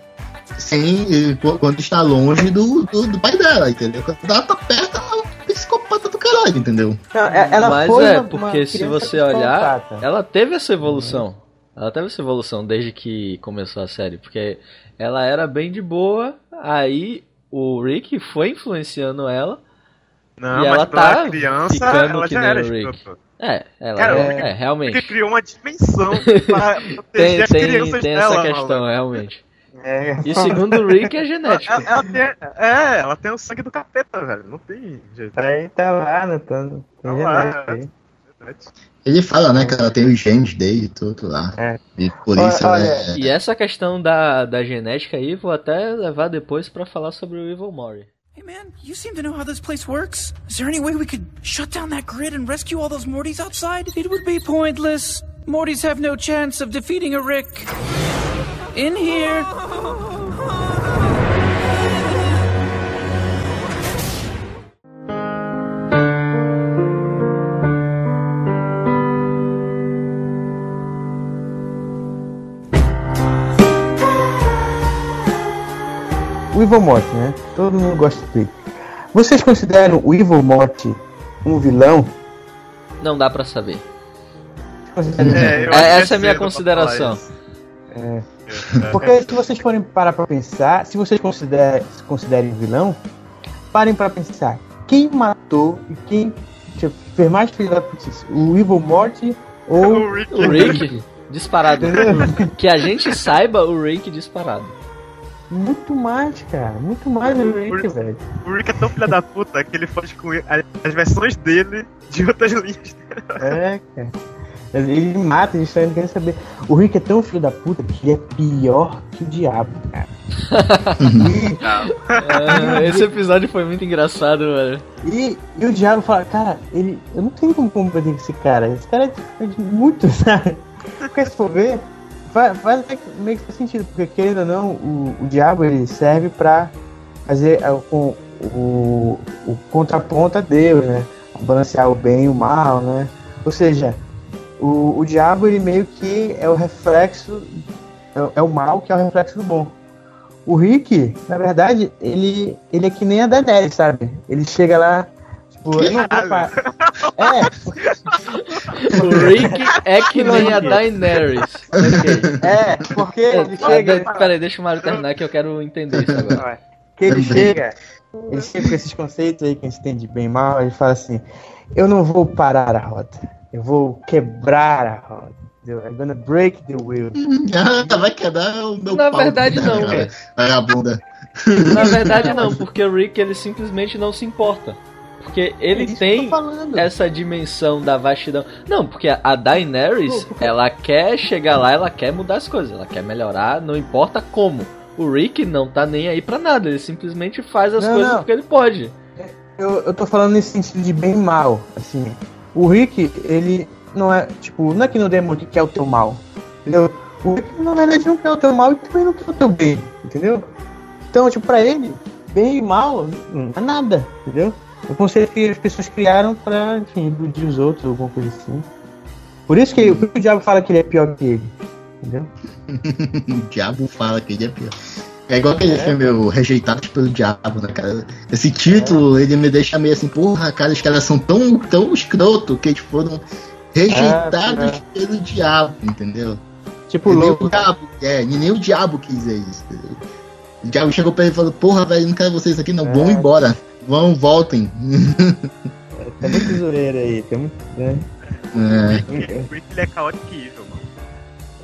sem, qu- quando está longe do, do, do pai dela, entendeu? Quando ela tá perto, ela é um psicopata do caralho, entendeu? Não, é- ela Mas foi é, uma- porque uma se você olhar, ela teve essa evolução. Ela teve essa evolução desde que começou a série, porque ela era bem de boa, aí o Rick foi influenciando ela. Não, E mas ela tá criança, ficando ela que já nem era o Rick. escroto. É, ela Cara, é, Rick- é, realmente. Porque criou uma dimensão pra proteger Tem, tem, crianças tem dela, essa questão, maluco. realmente. É. E segundo o Rick é genético. Ela, ela tem, é, ela tem o sangue do capeta, velho. Não tem jeito. Aí tá lá, não tá. Tem Tá lá. Ele fala, né, que ela tem os genes dele e tudo lá. É. E por isso ela olha, é. E essa questão da, da genética aí, vou até levar depois pra falar sobre o Evil Mori. Hey man, you seem to know how this place works. Is there any way we could shut down that grid and rescue all those Mortys outside? It would be pointless. Mortys have no chance of defeating a Rick. In here. O Evil Morty, né? Todo mundo gosta dele. Vocês consideram o Evil Morty um vilão? Não dá pra saber. É, É, que essa é a minha consideração. falar isso. Porque se vocês forem parar pra pensar, se vocês considerem, se considerem vilão, parem pra pensar. quem matou e quem tipo, fez mais filho da? O Evil Morty ou O Rick. O Rick, disparado. Que a gente saiba, o Rick disparado. Muito mais, cara. Muito mais o Rick, velho. O Rick é tão filho da puta que ele foge com as versões dele de outras linhas. É, cara. Ele mata, a gente tá não quer saber. O Rick é tão filho da puta que ele é pior que o diabo, cara. É, esse episódio foi muito engraçado, velho. E, e o diabo fala, cara, ele. Eu não tenho como compreender com esse cara. Esse cara é de- é de muito, sabe? Porque se for ver, faz, faz meio que faz sentido, porque querendo ou não, o, o diabo ele serve pra fazer é, com o, o contraponto a Deus, né? Balancear o bem e o mal, né? Ou seja, o, o diabo ele meio que é o reflexo, é, o- é o mal que é o reflexo do bom. O Rick, na verdade, ele, ele é que nem a Daenerys, sabe? Ele chega lá, não É, O Rick é que nem a Daenerys. Ok. é, porque ele Ah, chega. de- Peraí, deixa o Mario terminar que eu quero entender isso agora. que ele chega, ele chega com esses conceitos aí que a gente tem de bem mal, ele fala assim, eu não vou parar a roda, eu vou quebrar a roda. entendeu? I'm gonna break the wheel. Ah, vai quebrar o meu Na pau. verdade, não, cara. velho. Vagabunda. Na verdade, não, porque o Rick ele simplesmente não se importa. Porque ele É tem essa dimensão da vastidão. Não, porque a Daenerys, ela quer chegar lá, ela quer mudar as coisas, ela quer melhorar, não importa como. O Rick não tá nem aí pra nada, ele simplesmente faz as Não, coisas não. porque ele pode. Eu, eu tô falando nesse sentido de bem e mal, assim. O Rick, ele não é, tipo, não é que no Demon que quer o teu mal, entendeu? O Rick, na verdade, não quer o teu mal e também não quer o teu bem, entendeu? Então, tipo, pra ele, bem e mal não é nada, entendeu? É um conceito que as pessoas criaram pra, enfim, iludir os outros, alguma coisa assim. Por isso que o diabo fala que ele é pior que ele, entendeu? o diabo fala que ele é pior. É igual aquele filme o Rejeitados pelo Diabo, né, cara? Esse título, ele me deixa meio assim, porra, cara, os caras são tão, tão escroto que eles foram rejeitados Ah, pelo diabo, entendeu? Tipo, E nem louco. o diabo, é, e nem o diabo quis dizer isso, entendeu? O diabo chegou pra ele e falou, porra, velho, não quero vocês aqui não, vão É. embora. Vão, voltem. Tá muito zoeira aí, tem muito. Né? É, O Rick ele é caótico e evil, mano.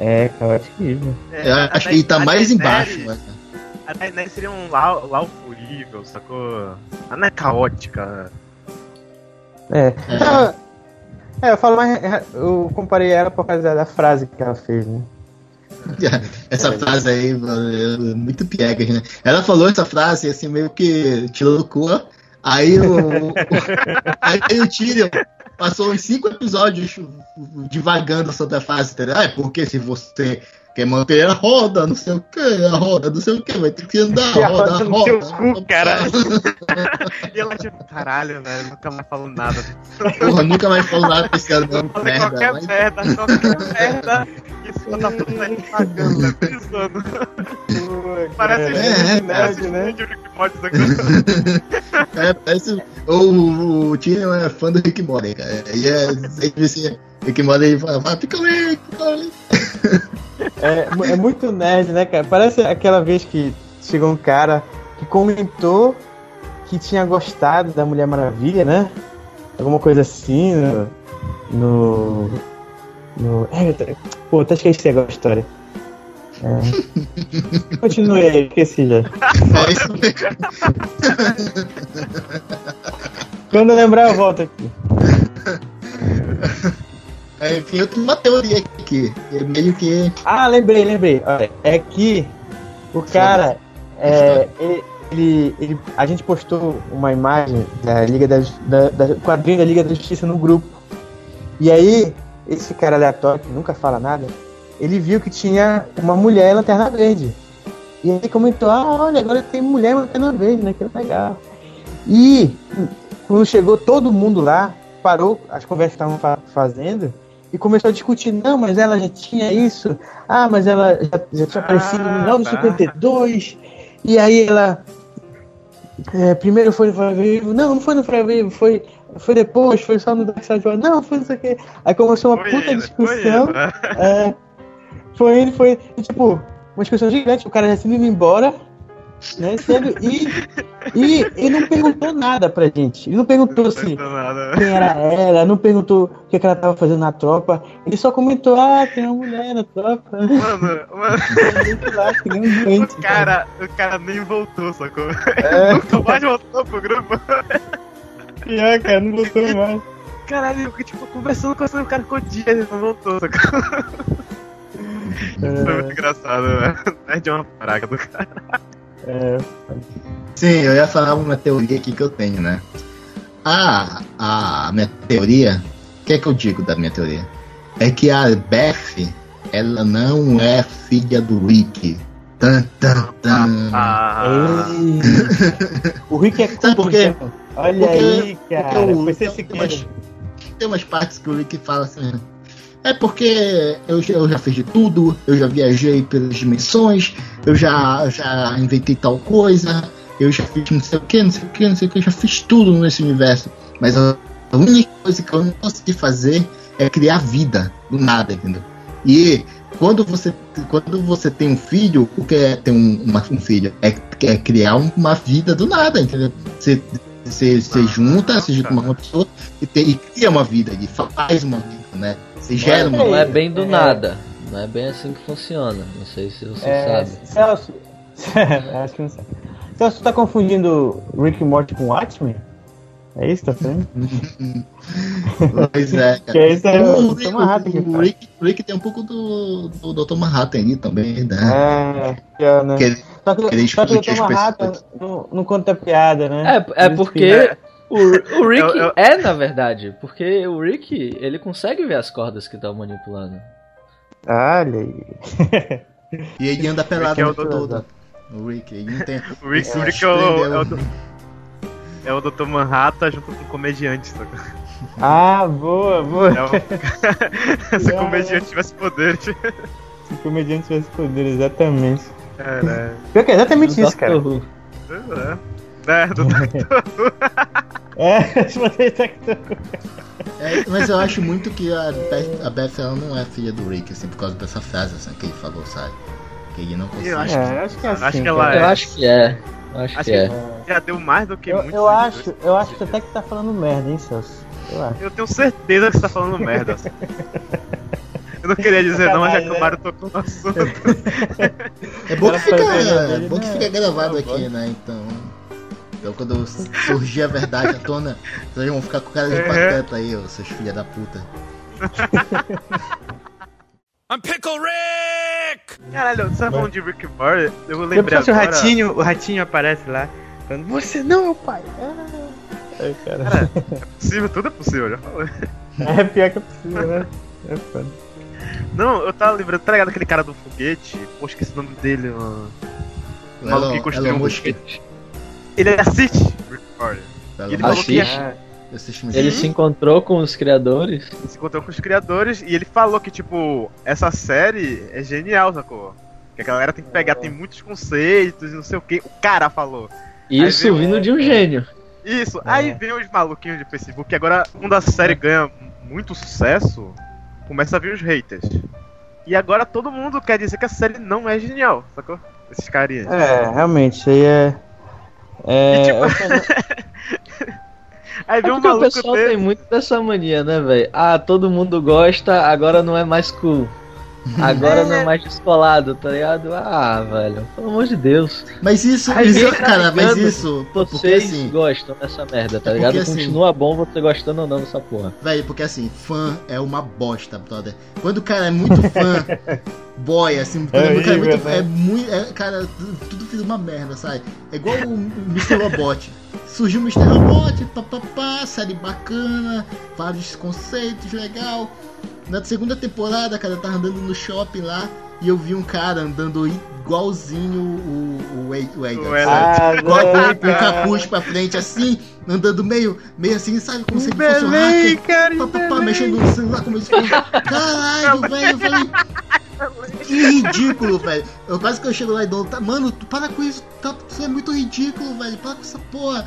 É, caótico mesmo. É, eu a- acho que ele tá mais embaixo, mano. A Daenerys seria um lau, laufo evil, sacou? Ela não é caótica. É. É. Ela- é, eu falo mais. Eu comparei ela por causa da frase que ela fez, né? Essa frase aí, é muito piegas, né? Ela falou essa frase assim, meio que do cu. Aí o. aí o Tyrion passou uns cinco episódios divagando sobre a frase, entendeu? Ah, é porque se você quer manter a roda, não sei o que, a roda, não sei o que, vai ter que andar, a roda, a roda no cu, caralho. E ela tipo, caralho, velho, nunca mais falo nada. Porra, nunca mais falo nada desse ano, não, Falei merda. qualquer mas- merda, qualquer merda. Isso da puta tá pagando, tá pensando. Parece É, parece né? vídeo de Rick Morty agora. É, parece. O, o Tyrion é fã do Rick Morty, cara. E é sempre assim, Rick Morty fala, fica ali, fica ali. É, é muito nerd, né, cara? Parece aquela vez que chegou um cara que comentou que tinha gostado da Mulher Maravilha, né? Alguma coisa assim no. No. no é, tô- pô, até esqueci agora a história. É. Continue aí, esqueci já. É isso mesmo. Quando eu lembrar, eu volto aqui. É, Enfim, eu tenho uma teoria aqui. É meio que. Ah, lembrei, lembrei. É que o cara. É, ele, ele, ele- a gente postou uma imagem da Liga da, da, da quadrinho da Liga da Justiça no grupo. E aí, esse cara aleatório, que nunca fala nada, ele viu que tinha uma mulher em lanterna verde. E aí comentou, ah, olha, agora tem mulher em lanterna verde, né? Que legal. E quando chegou todo mundo lá, parou as conversas que estavam fa- fazendo e começou a discutir, não, mas ela já tinha isso, ah, mas ela já, já tinha aparecido no Ah, 952, e aí ela é, primeiro foi no Vivo, não, não foi no Fire Vivo, foi, foi depois, foi só no Dark Side não, foi não sei o que. Aí começou uma Foi puta foi discussão. né? É, foi ele, foi, e, tipo, uma discussão gigante, o cara já se indo embora, né, e E ele não perguntou nada pra gente. Ele não perguntou assim quem era ela, não perguntou o que, que ela tava fazendo na tropa. Ele só comentou, ah, tem uma mulher na tropa. Mano, mano. lá, um doente. O cara, o cara nem voltou, sacou? É. Nunca mais voltou pro grupo. Pior, cara, não voltou mais. Caralho, eu fiquei, tipo, conversando com esse cara ficou dias e não voltou, sacou? Foi muito engraçado, né? É uma praga do cara. É, Sim, eu ia falar uma teoria aqui que eu tenho, né? A, a minha teoria, o que é que eu digo da minha teoria? É que a Beth, ela não é filha do Rick. Tan, tan, tan. Ah, o Rick é Sabe por quê? Olha Porque- aí, cara. porque o- tem, umas, tem umas partes que o Rick fala assim. É porque eu, já- eu já fiz de tudo, eu já viajei pelas dimensões, eu já, já inventei tal coisa, eu já fiz não sei o que, não sei o que, não sei o que, eu já fiz tudo nesse universo. Mas a, única coisa que eu não consegui fazer é criar vida do nada, entendeu? E quando você, quando você tem um filho, o que é ter um, uma- um filho? É, é criar um- uma vida do nada, entendeu? Você, você, você junta, se junta com uma pessoa e, tem- e cria uma vida, e faz uma vida, né? Você gera uma Não é bem do É. nada. Não é bem assim que funciona. Não sei se você É, sabe. Celso. Acho que não sabe. Celso, tá confundindo Rick e Morty com Watchmen? É isso que tá falando? Pois é, Que é isso aí, o, o que o, faz. Rick, o Rick tem um pouco do, do Dr. Manhattan ali também, né? É, pior, né? Que ele- Só que, ele só que o Dr. Manhattan não, não conta piada, né? É, é porque o, o Rick Eu- eu- é, na verdade. Porque o Rick, ele consegue ver as cordas que estão manipulando. Olha aí. E ele anda pelado é o o tempo Dr. todo. O Rick, ele não tem. O Rick, o Rick é, o, é, o, do- é o Dr. Manhattan junto com o comediante, sacou? Ah, boa, boa. É o... Se o comediante tivesse poder. Se o comediante tivesse poder, exatamente. Cara, Pior que é exatamente isso, Doctor cara. Who. é. É, do É, poder tá É, mas eu acho muito que a Beth, a Beth ela não é filha do Rick, assim, por causa dessa frase assim, que ele falou, sabe? Que ele não consegue. Eu acho É, acho que é assim. Acho que ela Eu é. acho que é. Eu acho, Acho que que- é. Já deu mais do que Eu, muitos eu acho, eu acho que até que tá falando merda, hein, Celso? Eu acho. Eu tenho certeza que você tá falando merda. assim. Eu não queria dizer não, mas já que Sacanagem, o Mario tocou no assunto. É bom que fica, é bom que né? fica gravado Tá aqui, né? Então. Então quando surgir a verdade à tona, vocês vão ficar com cara de É. pateta aí, ô, seus filha da puta. I'm Pickle Rick! Caralho, você tá falando de Rick Morty? Eu Depois lembrei o agora... ratinho, o ratinho aparece lá, falando, você não é o pai. Ai, cara. Possível, tudo é possível, já falei. É pior que é possível, né? É foda. Não, eu tava lembrando, tá ligado aquele cara do foguete? Pô, esqueci o nome dele, mano. O maluco que construiu um foguete. Ele assiste Rick and Morty. Ele falou que Assiste. Um Ele se encontrou com os criadores. se encontrou com os criadores e ele falou que, tipo, essa série é genial, sacou? Que a galera tem que pegar, tem muitos conceitos e não sei o que. O cara falou. Isso veio- vindo de um gênio. Isso, aí vem os maluquinhos de Facebook, e agora quando a série ganha muito sucesso, começa a vir os haters. E agora todo mundo quer dizer que a série não é genial, sacou? Esses carinhas. É, realmente, isso aí é. É. E, tipo, eu- Aí É um porque o pessoal desse. tem muito dessa mania, né, velho? Ah, todo mundo gosta, agora não é mais cool. Agora não é mais descolado, tá ligado? Ah, velho, pelo amor de Deus. Mas isso, Aí isso tá cara, mas isso. Porque Vocês assim, gostam dessa merda, tá É ligado? porque, assim- Continua bom você gostando ou não dessa porra. velho, porque assim, fã é uma bosta, brother. Quando o cara é muito fã, boy, assim, quando É o cara é muito fã, né? é muito. É, cara, tudo, fica uma merda, sabe? É igual o Mr. Robot. Surgiu o Mr. Robot, papapá, série bacana, vários conceitos, legal. Na segunda temporada, cara, eu tava andando no shopping lá e eu vi um cara andando igualzinho o, o, Ed- o O sabe? Ah, Igual com o capuz pra frente, assim, andando meio, meio assim, sabe? Como se ele fosse um hacker. cara, Pá, pá, pá, mexendo no celular como se fosse. Caralho, velho, eu falei. Que ridículo, velho. Eu quase que eu chego lá e dou. Tá, mano, tu para com isso. Tá, isso é muito ridículo, velho. Para com essa porra.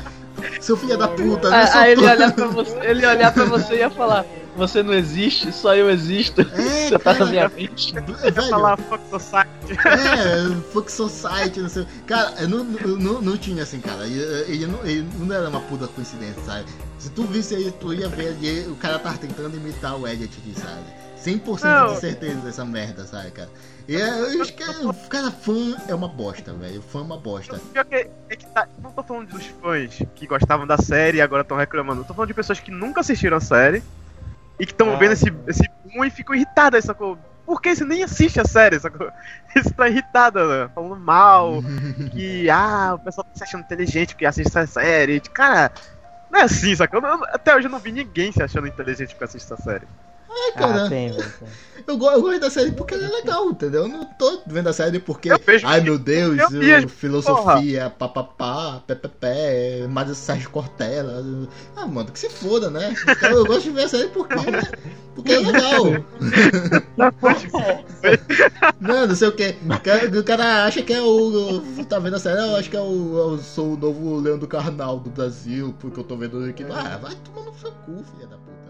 Seu filho da puta, Aí, sou aí ele olhar pra você, ele olhar pra você e ia falar: você não existe, só eu existo. É, você tá cara, na minha mente. Velho, Falar Fuck Society. É, Fuck Society, não sei. Cara, eu não, eu não, não tinha assim, cara. Ele, ele não, ele não era uma puta coincidência, sabe? Se tu visse aí, tu ia ver ali, o cara tava tentando imitar o Elliot aqui, sabe? 100% Não. de certeza dessa merda, sabe, cara? E é, eu acho que, é- cara, fã é uma bosta, velho. Fã é uma bosta. Pior que, é que tá, não tô falando dos fãs que gostavam da série e agora estão reclamando. Eu tô falando de pessoas que nunca assistiram a série e que estão Ah. vendo esse, esse boom e ficam irritadas, sacou? Por que você nem assiste a série, sacou? Isso tá irritada, né? Falando mal, que, ah, o pessoal tá se achando inteligente porque assiste essa série. Cara, não é assim, sacou? Eu até hoje eu não vi ninguém se achando inteligente porque assiste essa série. É, cara. Ah, tem, velho. Eu, go- eu gosto da série porque ela é legal, entendeu? Eu não tô vendo a série porque. Ai meu Deus, eu vejo, filosofia, papapá, pepepé, Mário Sérgio Cortella. Ah, mano, que se foda, né? Então, eu gosto de ver a série porque, né? Porque é legal. não, não sei o que. O cara, acha que é o. o- Tá vendo a série? Eu acho que é o. Eu sou o novo Leandro Carnal do Brasil, porque eu tô vendo aqui. Ah, vai tomar no seu cu, filha da puta.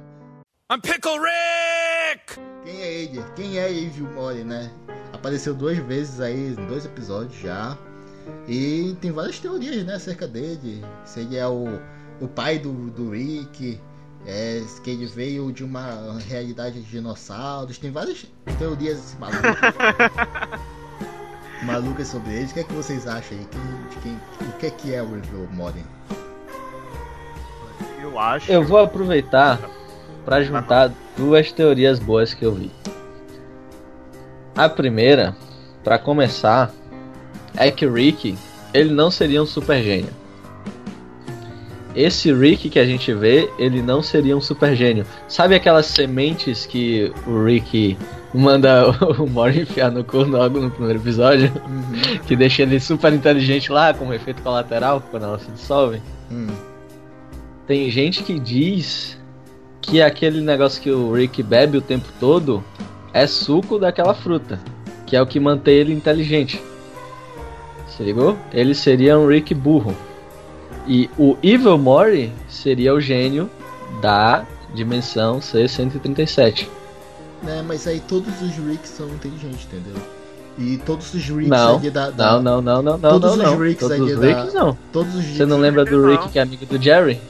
I'm Pickle Rick! Quem é ele? Quem é Evil Mori, né? Apareceu duas vezes aí, em dois episódios já. E tem várias teorias, né, acerca dele. Se ele é o, o pai do, do Rick, é, que ele veio de uma realidade de dinossauros. Tem várias teorias assim, malucas. malucas sobre ele. O que é que vocês acham aí? Quem, de quem, o que é que é o Evil Mori? Eu acho. Eu vou aproveitar pra juntar duas teorias boas que eu vi. A primeira, pra começar, é que o Rick, ele não seria um super gênio. Esse Rick que a gente vê, ele não seria um super gênio. Sabe aquelas sementes que o Rick manda o Mori enfiar no cu logo no primeiro episódio? Que deixa ele super inteligente lá, como efeito colateral, quando ela se dissolve? Hum. Tem gente que diz que aquele negócio que o Rick bebe o tempo todo é suco daquela fruta, que é o que mantém ele inteligente. Se ligou? Ele seria um Rick burro. E o Evil Mori seria o gênio da dimensão C137. Né, mas aí todos os Ricks são inteligentes, entendeu? E todos os Ricks Não, ali da, da- não, não, não, não, não, Todos não, os não. Ricks Todos os da- Ricks não. Todos os Você não Ricks- lembra do. Rick que é amigo do Jerry?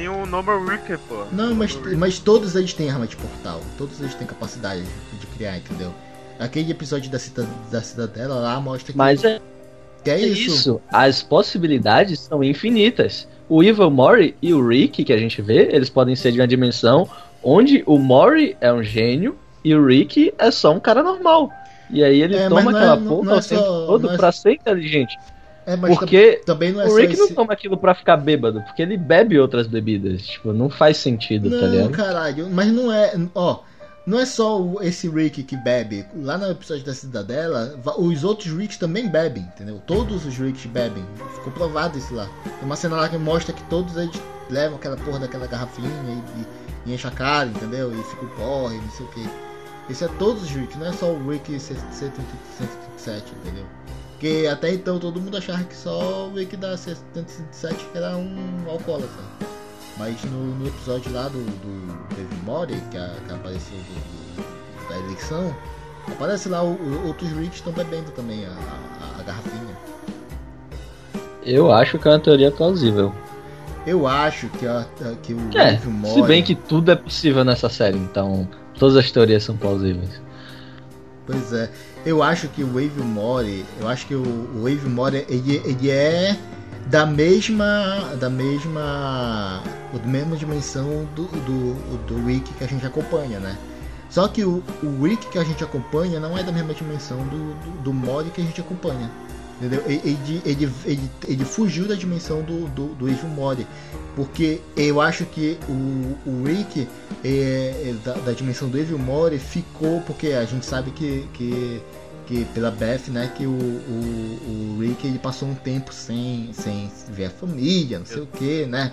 Tem o Normal Rick, pô. Não, mas, mas todos eles têm arma de portal. Todos eles têm capacidade de criar, entendeu? Aquele episódio da, cita, da cidadela lá mostra que, Mas é que é É isso. isso. As possibilidades são infinitas. O Evil Mori e o Rick, que a gente vê, eles podem ser de uma dimensão onde o Mori é um gênio e o Rick é só um cara normal. E aí ele É, toma é- aquela não- porra não é o tempo só- todo é- pra ser inteligente. É, mas Porque tam- também não é o Rick não esse... toma aquilo pra ficar bêbado, porque ele bebe outras bebidas. Tipo, não faz sentido, tá Não, ligado? caralho, mas não é. Ó, não é só esse Rick que bebe. Lá no episódio da Cidadela, os outros Ricks também bebem, entendeu? Todos os Ricks bebem. Ficou provado isso lá. Tem uma cena lá que mostra que todos eles levam aquela porra daquela garrafinha e, e, e enche a cara, entendeu? E fica o porre, não sei o que. Esse é todos os Ricks, não é só o Rick 137, entendeu? Porque até então todo mundo achava que só o Rick da 137 era um alcoólatra. Mas no, no episódio lá do, do David Mori, que, a- que apareceu do- do- da eleição, aparece lá o, o- outros Ricks estão bebendo também a, a- a garrafinha. Eu acho que é uma teoria plausível. Eu acho que, a, que o É, David Mori. se bem que tudo é possível nessa série, então todas as teorias são plausíveis. Pois é. Eu acho que o Wave Mori, eu acho que o, Wave Mori, ele, ele é da mesma, da mesma, da mesma dimensão do, do, do Rick que a gente acompanha, né? Só que o, o que a gente acompanha não é da mesma dimensão do, do, do que a gente acompanha. Entendeu? Ele, ele, ele, ele, fugiu da dimensão do, do, do Evil Mori. Porque eu acho que o, o Rick é, é, da, da dimensão do Evil Mori ficou porque a gente sabe que, que, que pela Beth, né, que o, o, o Rick ele passou um tempo sem, sem ver a família, não sei o que, né?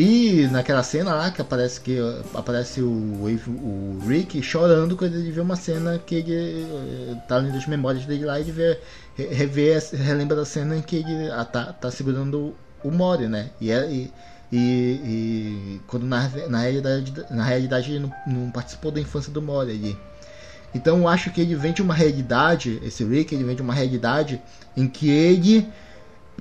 E naquela cena lá que aparece que aparece o, o Rick chorando quando ele vê uma cena que ele uh, tá lendo as memórias dele lá e ele vê, re- revê, relembra da cena em que ele ah, tá, tá segurando o Mori, né? E, é- e, E, e quando na, na, realidade, na realidade ele não, não participou da infância do Mori ali. Então eu acho que ele vem de uma realidade, esse Rick, ele vem de uma realidade em que ele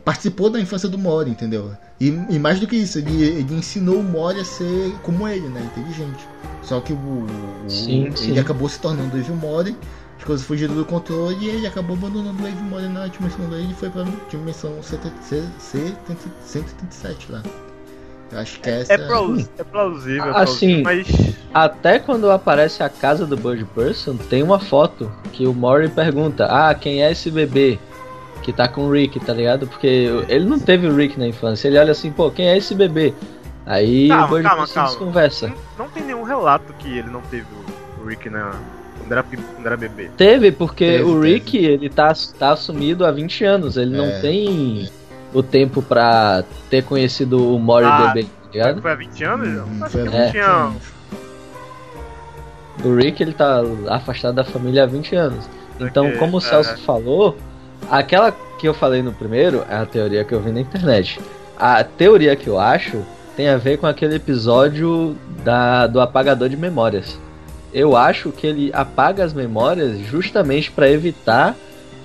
participou da infância do Mori, entendeu? E, e mais do que isso, ele, ele ensinou o Mori a ser como ele, né? Inteligente. Só que o, o Sim, ele sim. acabou se tornando o Evil Mori, coisas fugiram do controle e ele acabou abandonando o Evil Mori na dimensão dele e foi pra dimensão 137 lá. Eu acho que essa É, plaus- é plausível, é Assim, plausível, mas Até quando aparece a casa do Bird Person, tem uma foto que o Mori pergunta: Ah, quem é esse bebê? Que tá com o Rick, tá ligado? Porque ele não teve o Rick na infância. Ele olha assim, pô, quem é esse bebê? Aí Calma, o Bird calma, Person calma. desconversa. não, não tem nenhum relato que ele não teve o Rick na, quando, era, quando era bebê. Teve, porque Teve, o teve. Rick, ele tá, tá assumido há 20 anos. Ele É. não tem o tempo pra ter conhecido o Mori Ah, bebê, tá ligado? Foi há 20 anos? Eu acho foi que há não É. tinha. O Rick ele tá afastado da família há 20 anos. Então, Ok, como o é. Celso falou, aquela que eu falei no primeiro é a teoria que eu vi na internet. A teoria que eu acho tem a ver com aquele episódio da, do apagador de memórias. Eu acho que ele apaga as memórias justamente para evitar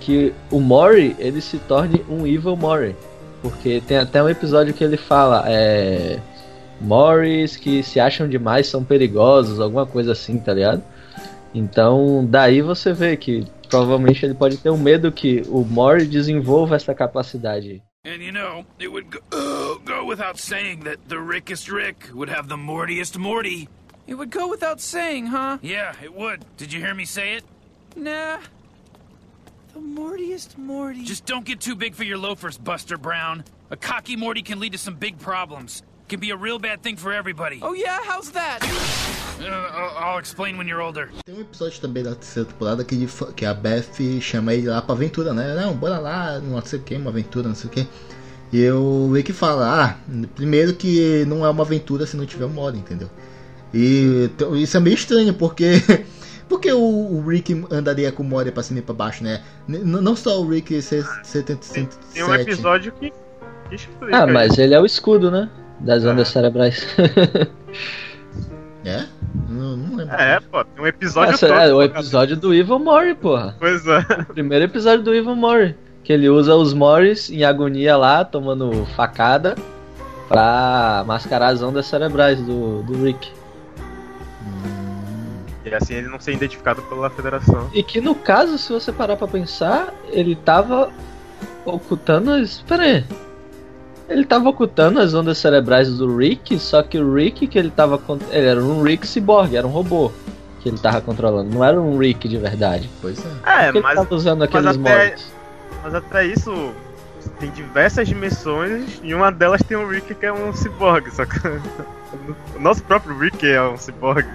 que o Mori ele se torne um Evil Mori. Porque tem até um episódio que ele fala, é. Morris que se acham demais são perigosos, alguma coisa assim, tá ligado? Então, daí você vê que provavelmente ele pode ter um medo que o Mori desenvolva essa capacidade. And you know, it would go, go without saying that the Rickest Rick would have the Mortiest Morty. It would go without saying, huh? Yeah, it would. Did you hear me say it? Nah. The Mortiest Morty. Just don't get too big for your loafers, Buster Brown. A cocky Morty can lead to some big problems. Can be a real bad thing for everybody. Oh, yeah? How's that? Uh, I'll, explain when you're older. Tem um episódio também da terceira temporada que, ele que a Beth chama ele lá pra aventura, né? Não, bora lá, não sei o que, uma aventura, não sei o que. E o Rick fala, ah, primeiro que não é uma aventura se não tiver um modo, entendeu? E isso é meio estranho, porque. Porque o, o Rick andaria com o Mori pra cima e pra baixo, né? N- não só o Rick ser 77. Tem um episódio que. Ah, mas ele é o escudo, né? Das ondas cerebrais. É? Não, não lembro. É, pô, tem um episódio Essa todo. é o episódio do Evil Mori, porra. Pois é. O primeiro episódio do Evil Mori. Que ele usa os Moris em agonia lá, tomando facada, pra mascarar as ondas cerebrais do, do Rick. E assim ele não ser identificado pela federação. E que no caso, se você parar pra pensar, ele tava ocultando as. Pera aí. Ele tava ocultando as ondas cerebrais do Rick, só que o Rick que ele tava. Ele era um Rick cyborg, era um robô que ele tava controlando. Não era um Rick de verdade. Pois é. É, Por que mas, ele tava usando aqueles até- Moris? mas até isso tem diversas dimensões e uma delas tem um Rick que é um cyborg, só que o nosso próprio Rick é um cyborg.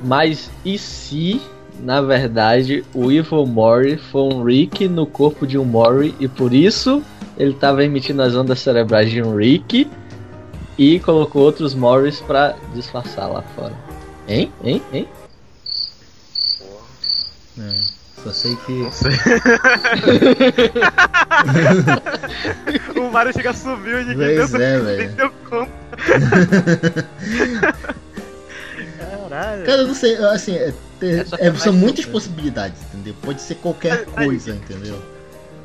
Mas e se, na verdade, o Evil Mori foi um Rick no corpo de um Mori e por isso ele tava emitindo as ondas cerebrais de um Rick e colocou outros Moris pra disfarçar lá fora? Hein? Hein? Hein? É, só sei que. Não sei. o Mario chega subiu e ninguém Pois deu, é, velho. deu conta. Caralho. Cara, eu não sei, assim, é, é- é- são muitas possibilidades, entendeu? Pode ser qualquer coisa, entendeu?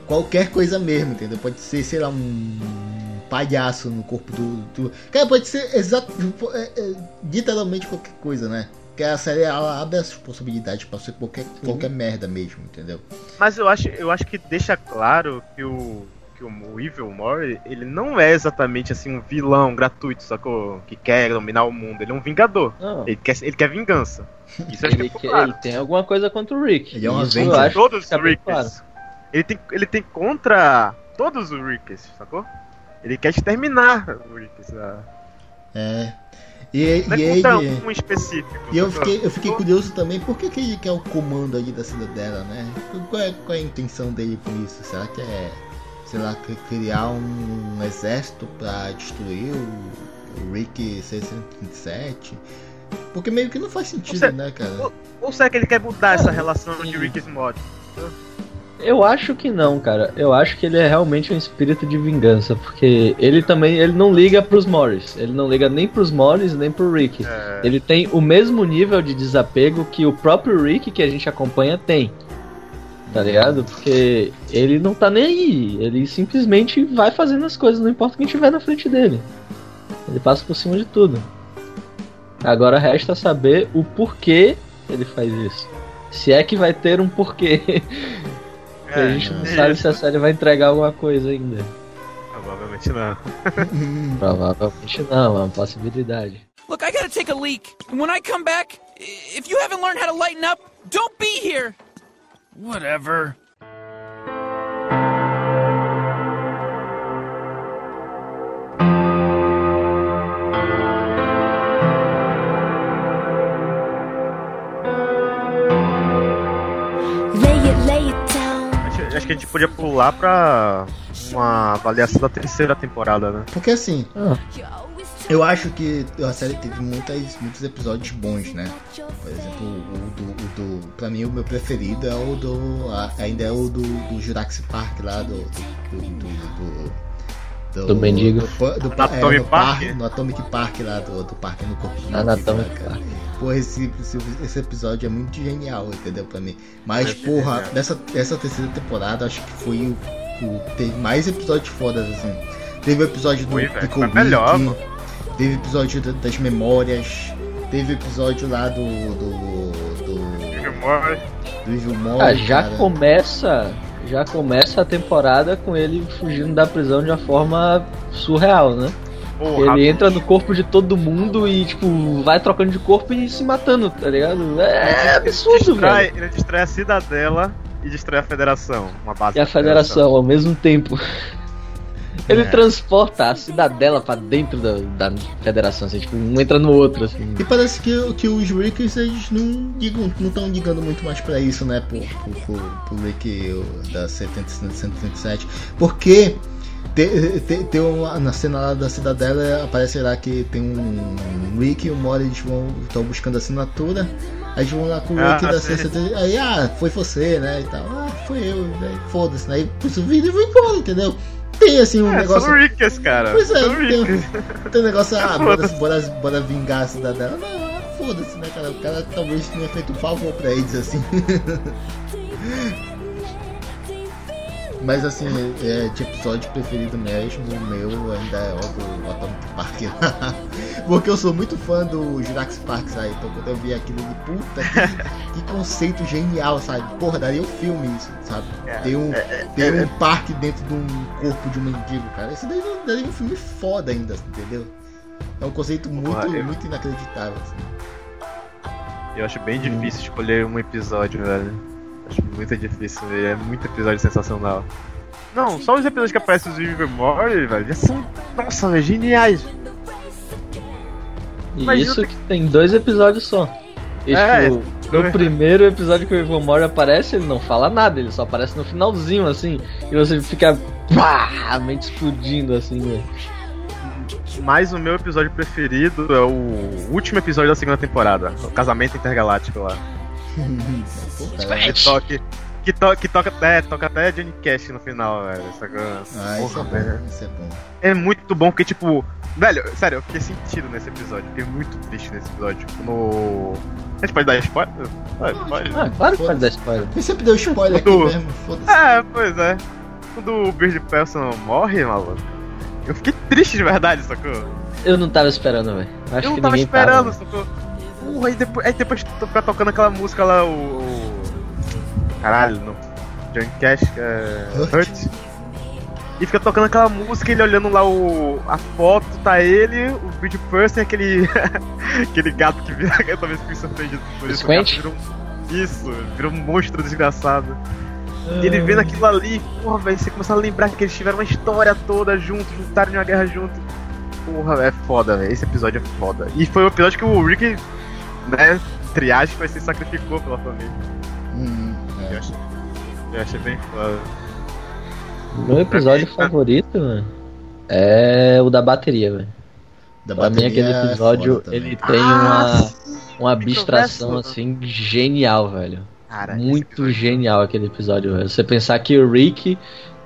Qualquer coisa mesmo, entendeu? Pode ser, sei lá, um palhaço no corpo do. do... Cara, pode ser exato, é, é, literalmente qualquer coisa, né? Porque a série ela abre as possibilidades pra ser qualquer, qualquer merda mesmo, entendeu? Mas eu acho, eu acho que deixa claro que o que o Evil Mori, ele não é exatamente assim um vilão gratuito, sacou? Que quer dominar o mundo. Ele é um vingador. Não. Ele quer, ele quer vingança. Isso Ele, claro. ele tem alguma coisa contra o Rick. Ele é um Avenger. todos os Ricks. claro. Ele tem, ele tem contra todos os Ricks, sacou? Ele quer exterminar os Ricks. É. E, Não e é contra ele. um específico. E eu fiquei, eu fiquei curioso também, por que, que ele quer o comando ali da cidadela, né? Qual é, qual é a intenção dele com isso? Será que é, sei lá, cri- criar um exército pra destruir o, o Rick 627? Porque meio que não faz sentido, Você- né, cara? Ou será que ele quer mudar essa relação de Rick e Morty? Eu acho que não, cara. Eu acho que ele é realmente um espírito de vingança, porque ele também ele não liga pros Morris. Ele não liga nem pros Morris nem pro Rick. É. Ele tem o mesmo nível de desapego que o próprio Rick que a gente acompanha tem. Tá ligado? Porque ele não tá nem aí. Ele simplesmente vai fazendo as coisas, não importa quem tiver na frente dele. Ele passa por cima de tudo. Agora resta saber o porquê ele faz isso. Se é que vai ter um porquê. É, a gente não é sabe isso. se a série vai entregar alguma coisa ainda. Provavelmente não. Provavelmente não, é uma possibilidade. Look, I gotta take a leak. And when I come back, if you haven't learned how to lighten up, don't be here. Whatever. Que a gente podia pular pra uma avaliação da terceira temporada, né? Porque assim, Ah, eu acho que a série teve muitas, muitos episódios bons, né? Por exemplo, o do, o do. Pra mim, o meu preferido é o do. a- ainda é o do, do Jurassic Park lá, do. do. do. do, Do mendigo. Do, pa- do, No Atomic no Park? No Atomic Park lá, do, do Parque no Corpo do Anatomic né, cara? Park. Porra, esse, esse, esse episódio é muito genial, entendeu? Pra mim. Mas, É porra, dessa, dessa terceira temporada, acho que foi o. o teve mais episódios fodas, assim. Teve o episódio do. Pickle Foi melhor, mano. Teve episódio da- das memórias. Teve episódio lá do. do. do, do Evil Mode, Ah, já cara. começa. Já começa a temporada com ele fugindo da prisão de uma forma surreal, né? Porra, Ele entra no corpo de todo mundo e, tipo, vai trocando de corpo e se matando, tá ligado? É absurdo, distrai, velho. Ele destrói a cidadela e destrói a federação. Uma base E a federação ao mesmo tempo. Ele É. transporta a cidadela pra dentro da, da federação, assim, tipo, um entra no outro, assim. E parece que, que os Rickers eles não ligam, não estão ligando muito mais pra isso, né? Pro, pro, pro, pro Rick o- da 70, 137. Porque tem, tem, tem uma, na cena lá da cidadela aparece lá que tem um Rick e o Mori eles vão estão buscando assinatura. Aí eles vão lá com o Rick Ah, da. 137. Aí, ah, foi você, né? E tal. Ah, foi eu, né? Foda-se, né? Aí puxa o vídeo e vai embora, entendeu? Tem assim um É, negócio. são Rickers, cara. Pois é, tem, Rickers. tem um negócio, ah, bora, bora, bora vingar a cidadela. Não, foda-se, né, cara? O cara talvez tenha feito um favor pra eles, assim. Mas assim, é, de episódio preferido mesmo, o meu ainda é o do Atomic Park lá. Porque eu sou muito fã do Jurassic Park, sabe? Então quando eu vi aquilo de puta, que, que conceito genial, sabe? Porra, daria um filme isso, sabe? Tem um, tem um parque dentro de um corpo de um mendigo, cara. Isso daí daria um filme foda ainda, entendeu? É um conceito muito, Porra, eu- muito inacreditável, assim. Eu acho bem difícil escolher um episódio, velho. Acho muito difícil, velho. É muito episódio sensacional. Não, só os episódios que aparecem os Rivermore, velho, já são, nossa, velho, geniais. E Imagina isso que tem dois episódios só. E, É, é. no primeiro episódio que o Evil Mori aparece, ele não fala nada, ele só aparece no finalzinho, assim, e você fica pá, a mente explodindo, assim, velho. Mas o meu episódio preferido é o último episódio da segunda temporada, o Casamento Intergaláctico lá. Puta, Que toca, que, to, que toca, até, toca até Johnny Cash no final, velho. Sacou? Ah, isso é Porra, bom, velho. isso é bom. É muito bom, porque, tipo, velho, sério, eu fiquei sentido nesse episódio. Fiquei muito triste nesse episódio. Tipo, no. A gente pode dar spoiler? Pode, pode. Ah, claro que pode dar spoiler. Ele sempre deu spoiler aqui Do- mesmo, foda-se. É, pois é. Quando o Bird Person morre, maluco, eu fiquei triste de verdade, sacou? Eu não tava esperando, velho. Eu não que tava esperando, tava. sacou? Porra, aí depois, aí depois fica tocando aquela música lá, o. o- Caralho, no. Johnny Cash, é. Hurt. E fica tocando aquela música, ele olhando lá o. a foto, tá ele, o Bird Person e aquele. aquele gato que vira. Eu talvez fiquei surpreendido por isso. virou um- Isso, virou um monstro desgraçado. E ele vendo aquilo ali, porra, velho, você começa a lembrar que eles tiveram uma história toda juntos, juntaram em uma guerra junto. Porra, é foda, velho. Esse episódio é foda. E foi o episódio que o Rick, né, triagem, foi se sacrificou pela família. Hum, é. Eu achei, eu achei bem foda. Meu episódio mim, favorito, mano, é o da bateria, velho. Da Pra mim, aquele é episódio, também. ele tem uma, uma Microverso, abstração, assim, genial, velho. Muito episódio- genial aquele episódio, velho. Você pensar que o Rick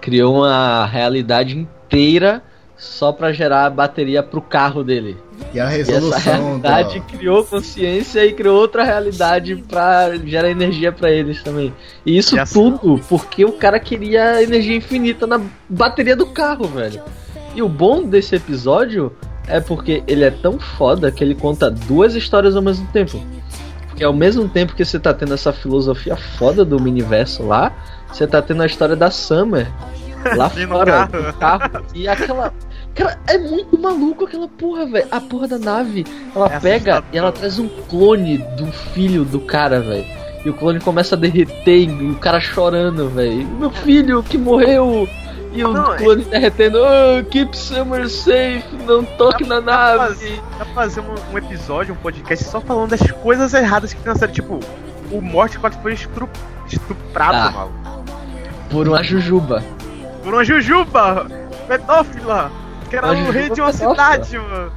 criou uma realidade inteira só pra gerar bateria pro carro dele. E a E essa resolução realidade do... criou consciência e criou outra realidade pra gerar energia pra eles também. E isso E assim- tudo porque o cara queria energia infinita na bateria do carro, velho. E o bom desse episódio é porque ele é tão foda que ele conta duas histórias ao mesmo tempo. Porque ao mesmo tempo que você tá tendo essa filosofia foda do miniverso lá, você tá tendo a história da Summer lá no fora carro. do carro. E aquela. Cara, é muito maluco aquela porra, velho. A porra da nave, ela É pega e ela traz um clone do filho do cara, velho. E o clone começa a derreter e o cara chorando, velho. Meu filho que morreu! E o Não, é- clone derretendo, oh, keep Summer safe, não toque na Dá nave. fazer, dá pra fazer um, um episódio, um podcast só falando das coisas erradas que tem na série. Tipo, o Morte quase foi estru- estuprado, Ah. maluco. Por uma jujuba. Por uma jujuba pedófila, que era o rei de uma cidade, mano.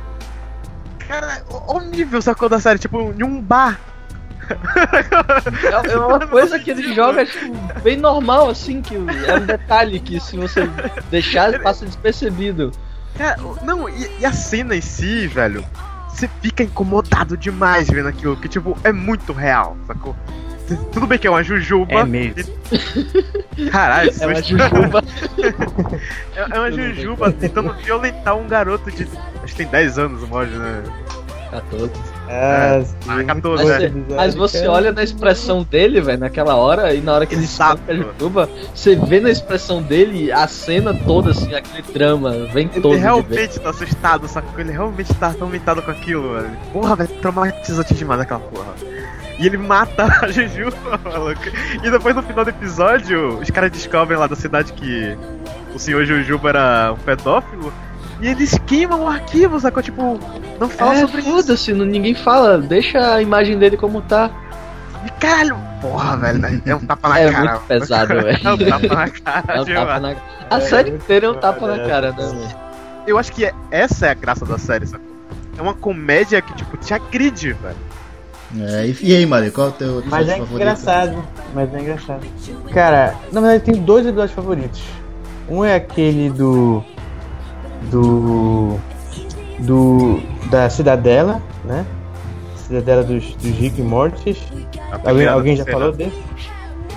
Cara, olha o nível, sacou da série, tipo, em um bar. É, é uma coisa que ele joga, tipo, bem normal, assim, que é um detalhe que se você deixar, passa despercebido. Cara, não, e, e a cena em si, velho, você fica incomodado demais vendo aquilo, que tipo, é muito real, sacou? Tudo bem que é uma jujuba. É mesmo. Caralho, É uma jujuba. É, é uma jujuba tentando violentar um garoto de. Acho que tem 10 anos o mod, né? 14. Ah, sim, Ah, muito 14, bom né? esse episódio, Mas você olha na expressão dele, velho, naquela hora, e na hora que ele espanca a jujuba, você vê na expressão dele a cena toda, assim, aquele drama, vem Ele todo de vez. realmente tá assustado, sacou? Ele realmente tá atormentado com aquilo, velho. Porra, velho, traumatizante demais aquela porra. E ele mata a Jujuba, maluco. E depois no final do episódio, os caras descobrem lá da cidade que o senhor Jujuba era um pedófilo. E eles queimam o arquivo, sacou? Tipo, não fala É, sobre isso. foda-se, não- ninguém fala, deixa a imagem dele como tá. E caralho, porra, velho, né? é um tapa na É cara. muito pesado, velho. É um tapa na cara, É um tapa na... A série inteira é um tapa na cara, né? Eu acho que é- essa é a graça da série, sacou? É uma comédia que, tipo, te agride, velho. É, e, e aí, Mario, qual é o teu Mas episódio é favorito? engraçado. Mas é engraçado. Cara, na verdade tem dois episódios favoritos. Um é aquele do. Do. Do. Da Cidadela, né? Cidadela dos, dos Rick e Mortis. Alguém, alguém já falou desse?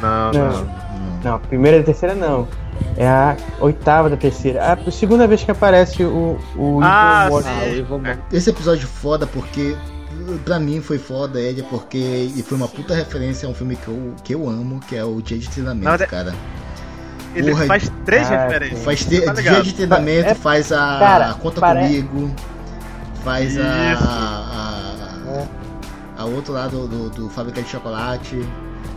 Não, Não. não. Não, a primeira e a terceira não. É a oitava da terceira. A segunda vez que aparece o. o Ah, Evil Mortis. Ah. Esse episódio foda porque pra mim foi foda ele porque ele foi uma puta referência a um filme que eu, que eu amo, que é o Dia de Treinamento, Na verdade- cara. Ele Porra, faz três ah, referências. Faz tá Dia de Treinamento, É- faz a cara, Conta pare- Comigo, faz Isso. a, a, a outro lado do, do Fábrica de Chocolate.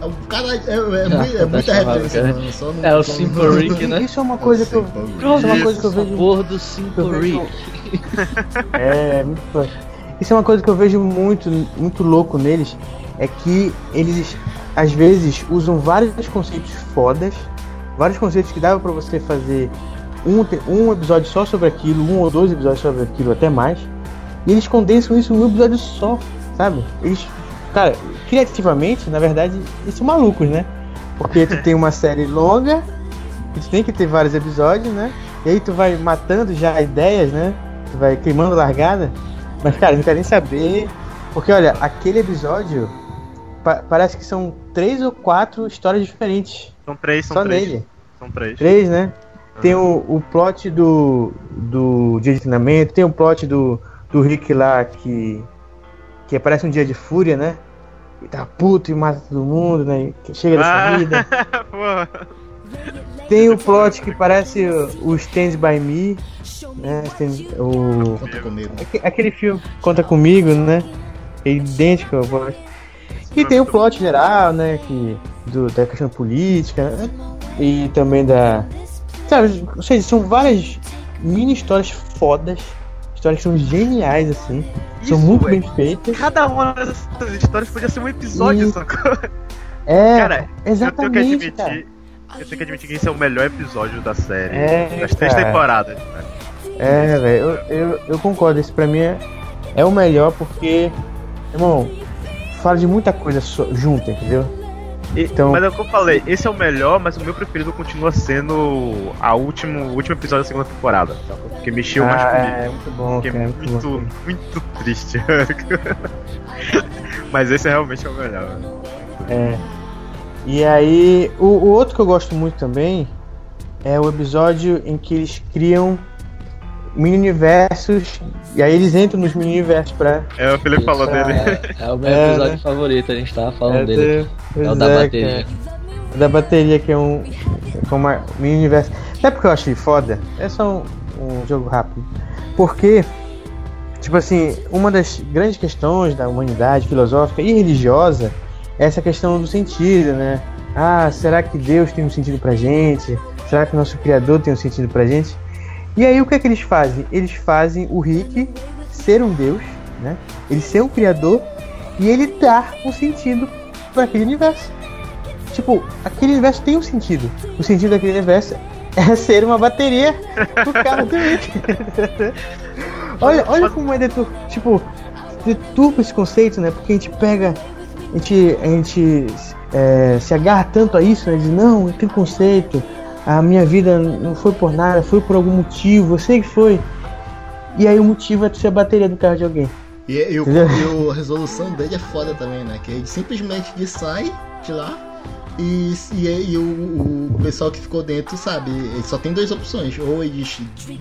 É um cara, é, é, é muita referência, mano. Só não, É o Simple não- Rick, né? Isso é uma coisa que eu. Isso é uma coisa que eu vejo. Sabor do que eu Simple vejo- Rick. É, muito foda. Isso é uma coisa que eu vejo muito, muito louco neles, é que eles às vezes usam vários conceitos fodas, vários conceitos que dava pra você fazer um, um episódio só sobre aquilo, um ou dois episódios sobre aquilo, até mais, e eles condensam isso num episódio só, sabe? Eles, cara, criativamente, na verdade, eles são malucos, né? Porque tu tem uma série longa, tu tem que ter vários episódios, né? E aí tu vai matando já ideias, né? Tu vai queimando largada. Mas, cara, não quero nem saber. Porque, olha, aquele episódio pa- parece que são três ou quatro histórias diferentes. São três, são só três. nele. São três. Três, né? Tem o, o plot do, do dia de treinamento, tem o plot do, do Rick lá que, que parece um dia de fúria, né? E tá puto e mata todo mundo, né? E que chega dessa Ah. vida. Porra. Tem o plot que parece o, Stand By Me, né? Stand- o, Conta comigo. Aque- Aquele filme Conta Comigo, né? É idêntico ao plot. E tem o plot geral, né? Que, do, da questão política, né? E também da. Sabe, ou seja, são várias mini histórias fodas. Histórias que são geniais, assim. são Isso, muito é. bem feitas. Cada uma dessas histórias podia ser um episódio, E- sacou? É, Cara, eu tenho que exatamente, admitir. cara. Eu tenho que admitir que esse é o melhor episódio da série. É, das três cara. temporadas. né? É, velho, eu, eu, eu concordo. Esse pra mim é, é o melhor porque, irmão, fala de muita coisa so- junto, entendeu? E- Então- Mas é o que eu falei, esse é o melhor, mas o meu preferido continua sendo a último, o último episódio da segunda temporada. sabe? Que mexeu mais Ah, comigo. é muito bom, Que é cara, muito muito, bom. muito triste. mas esse realmente é o melhor. É. E aí, o, o outro que eu gosto muito também é o episódio em que eles criam mini-universos e aí eles entram nos mini-universos pra. É, o Felipe falou pra- dele. É, é o meu É, episódio né? favorito, a gente tava falando É, dele. pois É o da é, bateria. cara. O Da bateria, que é um. É uma mini-universo. Sabe porque eu achei foda? É só um, um jogo rápido. Porque, tipo assim, uma das grandes questões da humanidade filosófica e religiosa essa questão do sentido, né? Ah, será que Deus tem um sentido pra gente? Será que o nosso Criador tem um sentido pra gente? E aí o que é que eles fazem? Eles fazem o Rick ser um Deus, né? Ele ser um criador e ele dar um sentido para aquele universo. Tipo, aquele universo tem um sentido. O sentido daquele universo é ser uma bateria do carro do Rick. olha, olha como é detur... tipo, deturpa esse conceito, né? Porque a gente pega, a gente, a gente é, se agarra tanto a isso, né? Diz, não, eu tenho conceito, a minha vida não foi por nada, foi por algum motivo, eu sei que foi. E aí o motivo é ser a bateria do carro de alguém. E, e, o- e a resolução dele é foda também, né? Que ele simplesmente ele sai de lá e, e, e o, o pessoal que ficou dentro, sabe? Ele só tem duas opções. Ou eles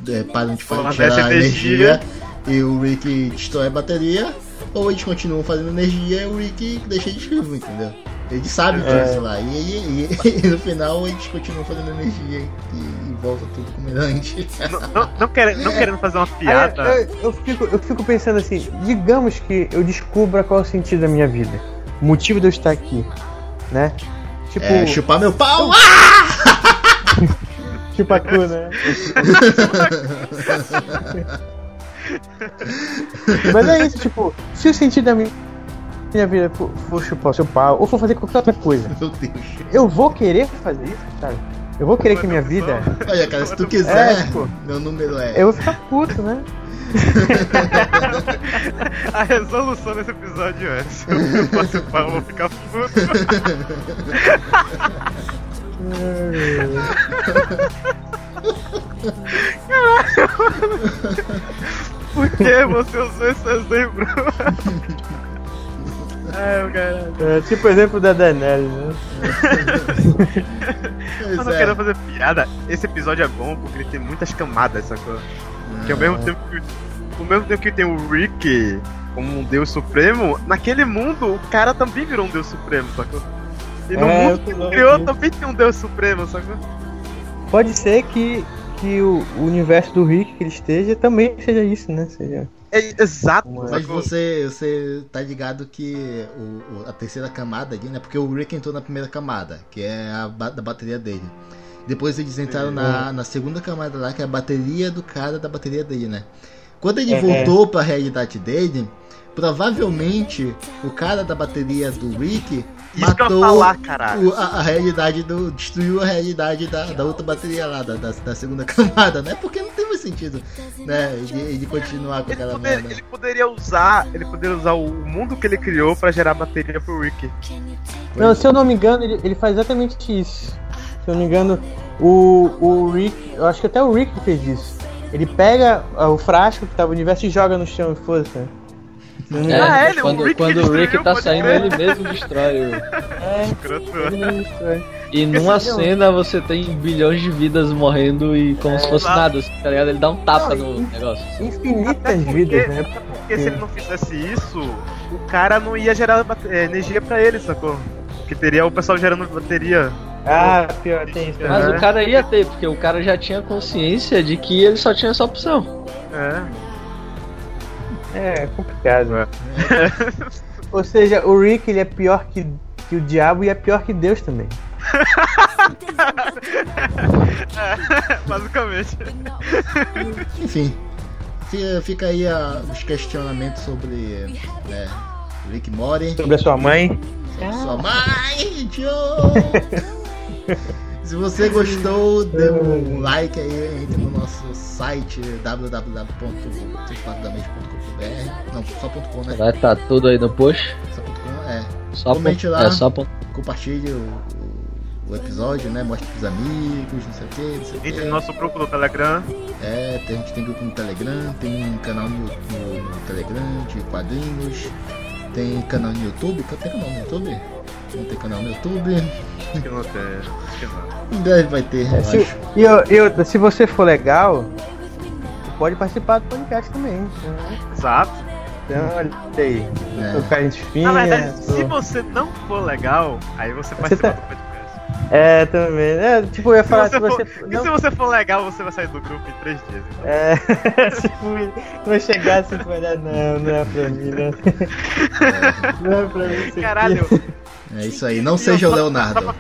é, param de gerar energia, energia. E o Rick destrói a bateria, ou eles continuam fazendo energia e o Rick deixa eles vivos, entendeu? Ele sabe É. disso lá. E, e- e- e no final eles continuam fazendo energia e, e volta tudo como era antes. Não, não, não querendo, não querendo fazer uma piada. Aí, eu, eu fico, eu fico pensando assim, digamos que eu descubra qual é o sentido da minha vida. O motivo de eu estar aqui. Né? Tipo, É, chupar meu pau! Ah! tipo a cu, né? Mas é isso, tipo, se o sentido da minha, minha vida for, for chupar o seu pau, ou for fazer qualquer outra coisa, Meu Deus. eu vou querer fazer isso, sabe? Eu vou querer que minha vida. Olha, cara, se tu quiser, É, tipo, meu número é. Eu vou ficar puto, né? A resolução desse episódio é: se eu participar, eu vou ficar puto. Por que você usou esse exemplo? Ai, o caralho. É, tipo o exemplo da Daenerys, né? Eu não é. quero fazer piada. Esse episódio é bom porque ele tem muitas camadas, sacou? Que ao mesmo tempo que, ao mesmo tempo que tem o Rick como um deus supremo, naquele mundo o cara também virou um deus supremo, sacou? E no É, mundo que criou também tem um deus supremo, sacou? Pode ser que, que o, o universo do Rick que ele esteja também seja isso, né? Seja. É exato, Mas você, você tá ligado que o, o- a terceira camada ali, né? Porque o Rick entrou na primeira camada, que é a ba- da bateria dele. Depois eles entraram na, na segunda camada lá, que é a bateria do cara da bateria dele, né? Quando ele É, voltou pra realidade dele, provavelmente o cara da bateria do Rick Isso que eu ia matou falar, caralho. o- a, a realidade do. destruiu a realidade da, da outra bateria lá, da, da, da segunda camada, né? Porque não tem mais sentido, né? Ele, ele continuar com Ele, aquela poder- merda. ele poderia usar, ele poderia usar o mundo que ele criou pra gerar bateria pro Rick. Não, se eu não me engano, ele, ele faz exatamente isso. Se eu não me engano, o, o Rick. Eu acho que até o Rick fez isso. Ele pega ah, o frasco que tava no universo e joga no chão e foda-se. né? É, Ah, ele, o quando, Rick quando o Rick tá saindo, ele mesmo destrói o. é, não destrói. E numa cena você tem bilhões de vidas morrendo e como se fosse nada, tá ligado? Ele dá um tapa no negócio. Infinitas vidas, né? Porque se ele não fizesse isso, o cara não ia gerar eh, energia pra ele, sacou? Que teria o pessoal gerando bateria. Ah, pior, tem isso. Mas também. o cara ia ter, porque o cara já tinha consciência de que ele só tinha essa opção. É. É, complicado. Ou seja, o Rick ele é pior que, que o diabo e é pior que Deus também. Basicamente. Enfim, fi- fica aí a- os questionamentos sobre né, Rick Mori, Sobre a sua mãe. sua mãe, Joe! Se você gostou, dê um like aí, entre no nosso site www.trifadamente.com.br Não, só ponto .com, né? Vai estar tudo aí no post. Só ponto .com, é. Só Comente lá. É só ponto. compartilhe o, o episódio, né? Mostre pros amigos, não sei o que, não sei o Entre que. no nosso grupo do Telegram. É, tem- a gente tem grupo no Telegram, tem um canal no, no- no Telegram de quadrinhos, tem canal no YouTube, tem canal no YouTube? Não tem canal no YouTube? Acho que não tem. Acho que não. Em breve vai ter, eu Se, acho. e, eu- e outra, se você for legal, pode participar do podcast também. né? Exato. Então, olha aí. É. Tô cara gente fina. Na verdade, tô- se você não for legal, aí você Você participa tá- do podcast. É, também. É, tipo, eu ia Se falar você se você. for- E não- se você for legal, você vai sair do grupo em três dias. Então. É, tipo, vai chegar assim, vai dar, não, não é pra mim, né? Não é pra mim. Caralho, É isso aí, não seja o Leonardo.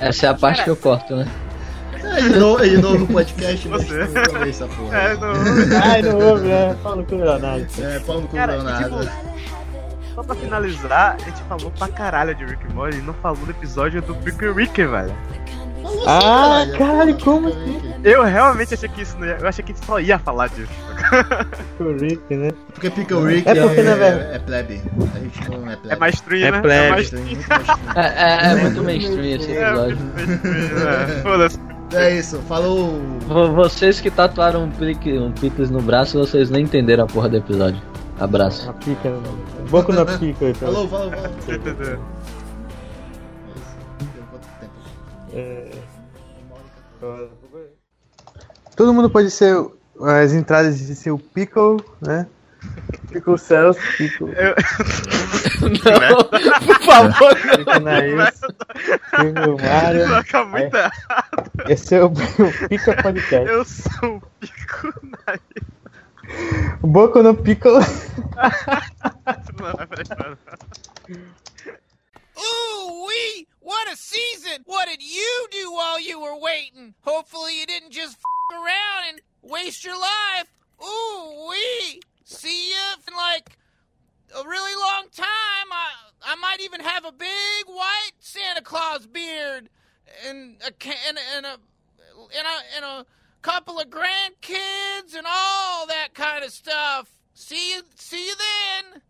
Essa é a parte que eu corto, né? É, de novo, de novo o podcast, mas Você. não ouve essa porra. é, não. Ai, não ouve, né? Fala com o Leonardo. É, pau no cu do Cara, Leonardo. tipo, só pra finalizar, a gente falou pra caralho de Rick and Morty e não falou do episódio do Pickle Rick, velho. Sim, Ah, caralho, como Eu realmente achei que isso não ia. Eu achei que a gente só ia falar disso. o Rick, né? Porque Pickle Rick É porque, é, na verdade- é plebe. A gente não é plebe. É mais stream, É né? plebe. É stream. É, é- é muito mainstream esse É, episódio. é. Foda-se. É isso, falou. Vo- Vocês que tatuaram um, pique, um picles no braço, vocês nem entenderam a porra do episódio. Abraço. Uma pica, né? Boco na pica aí, pra Falou, falou, falou. É. Todo mundo pode ser as entradas de ser o Pickle, né? Pickle Cells, Pickle, Eu... Não, por favor, não. Pickle Nariz, Pickle Mario. Toca muito errado. Esse é o, o Pickle Podcast. Eu sou um pico nariz. Boco no Pickle. Não, peraí, peraí. Ooh wee! What a season! What did you do while you were waiting? Hopefully you didn't just f- around and waste your life. Ooh wee! See you in like a really long time. I I might even have a big white Santa Claus beard and a and, and a and a and a couple of grandkids and all that kind of stuff. See you see you then.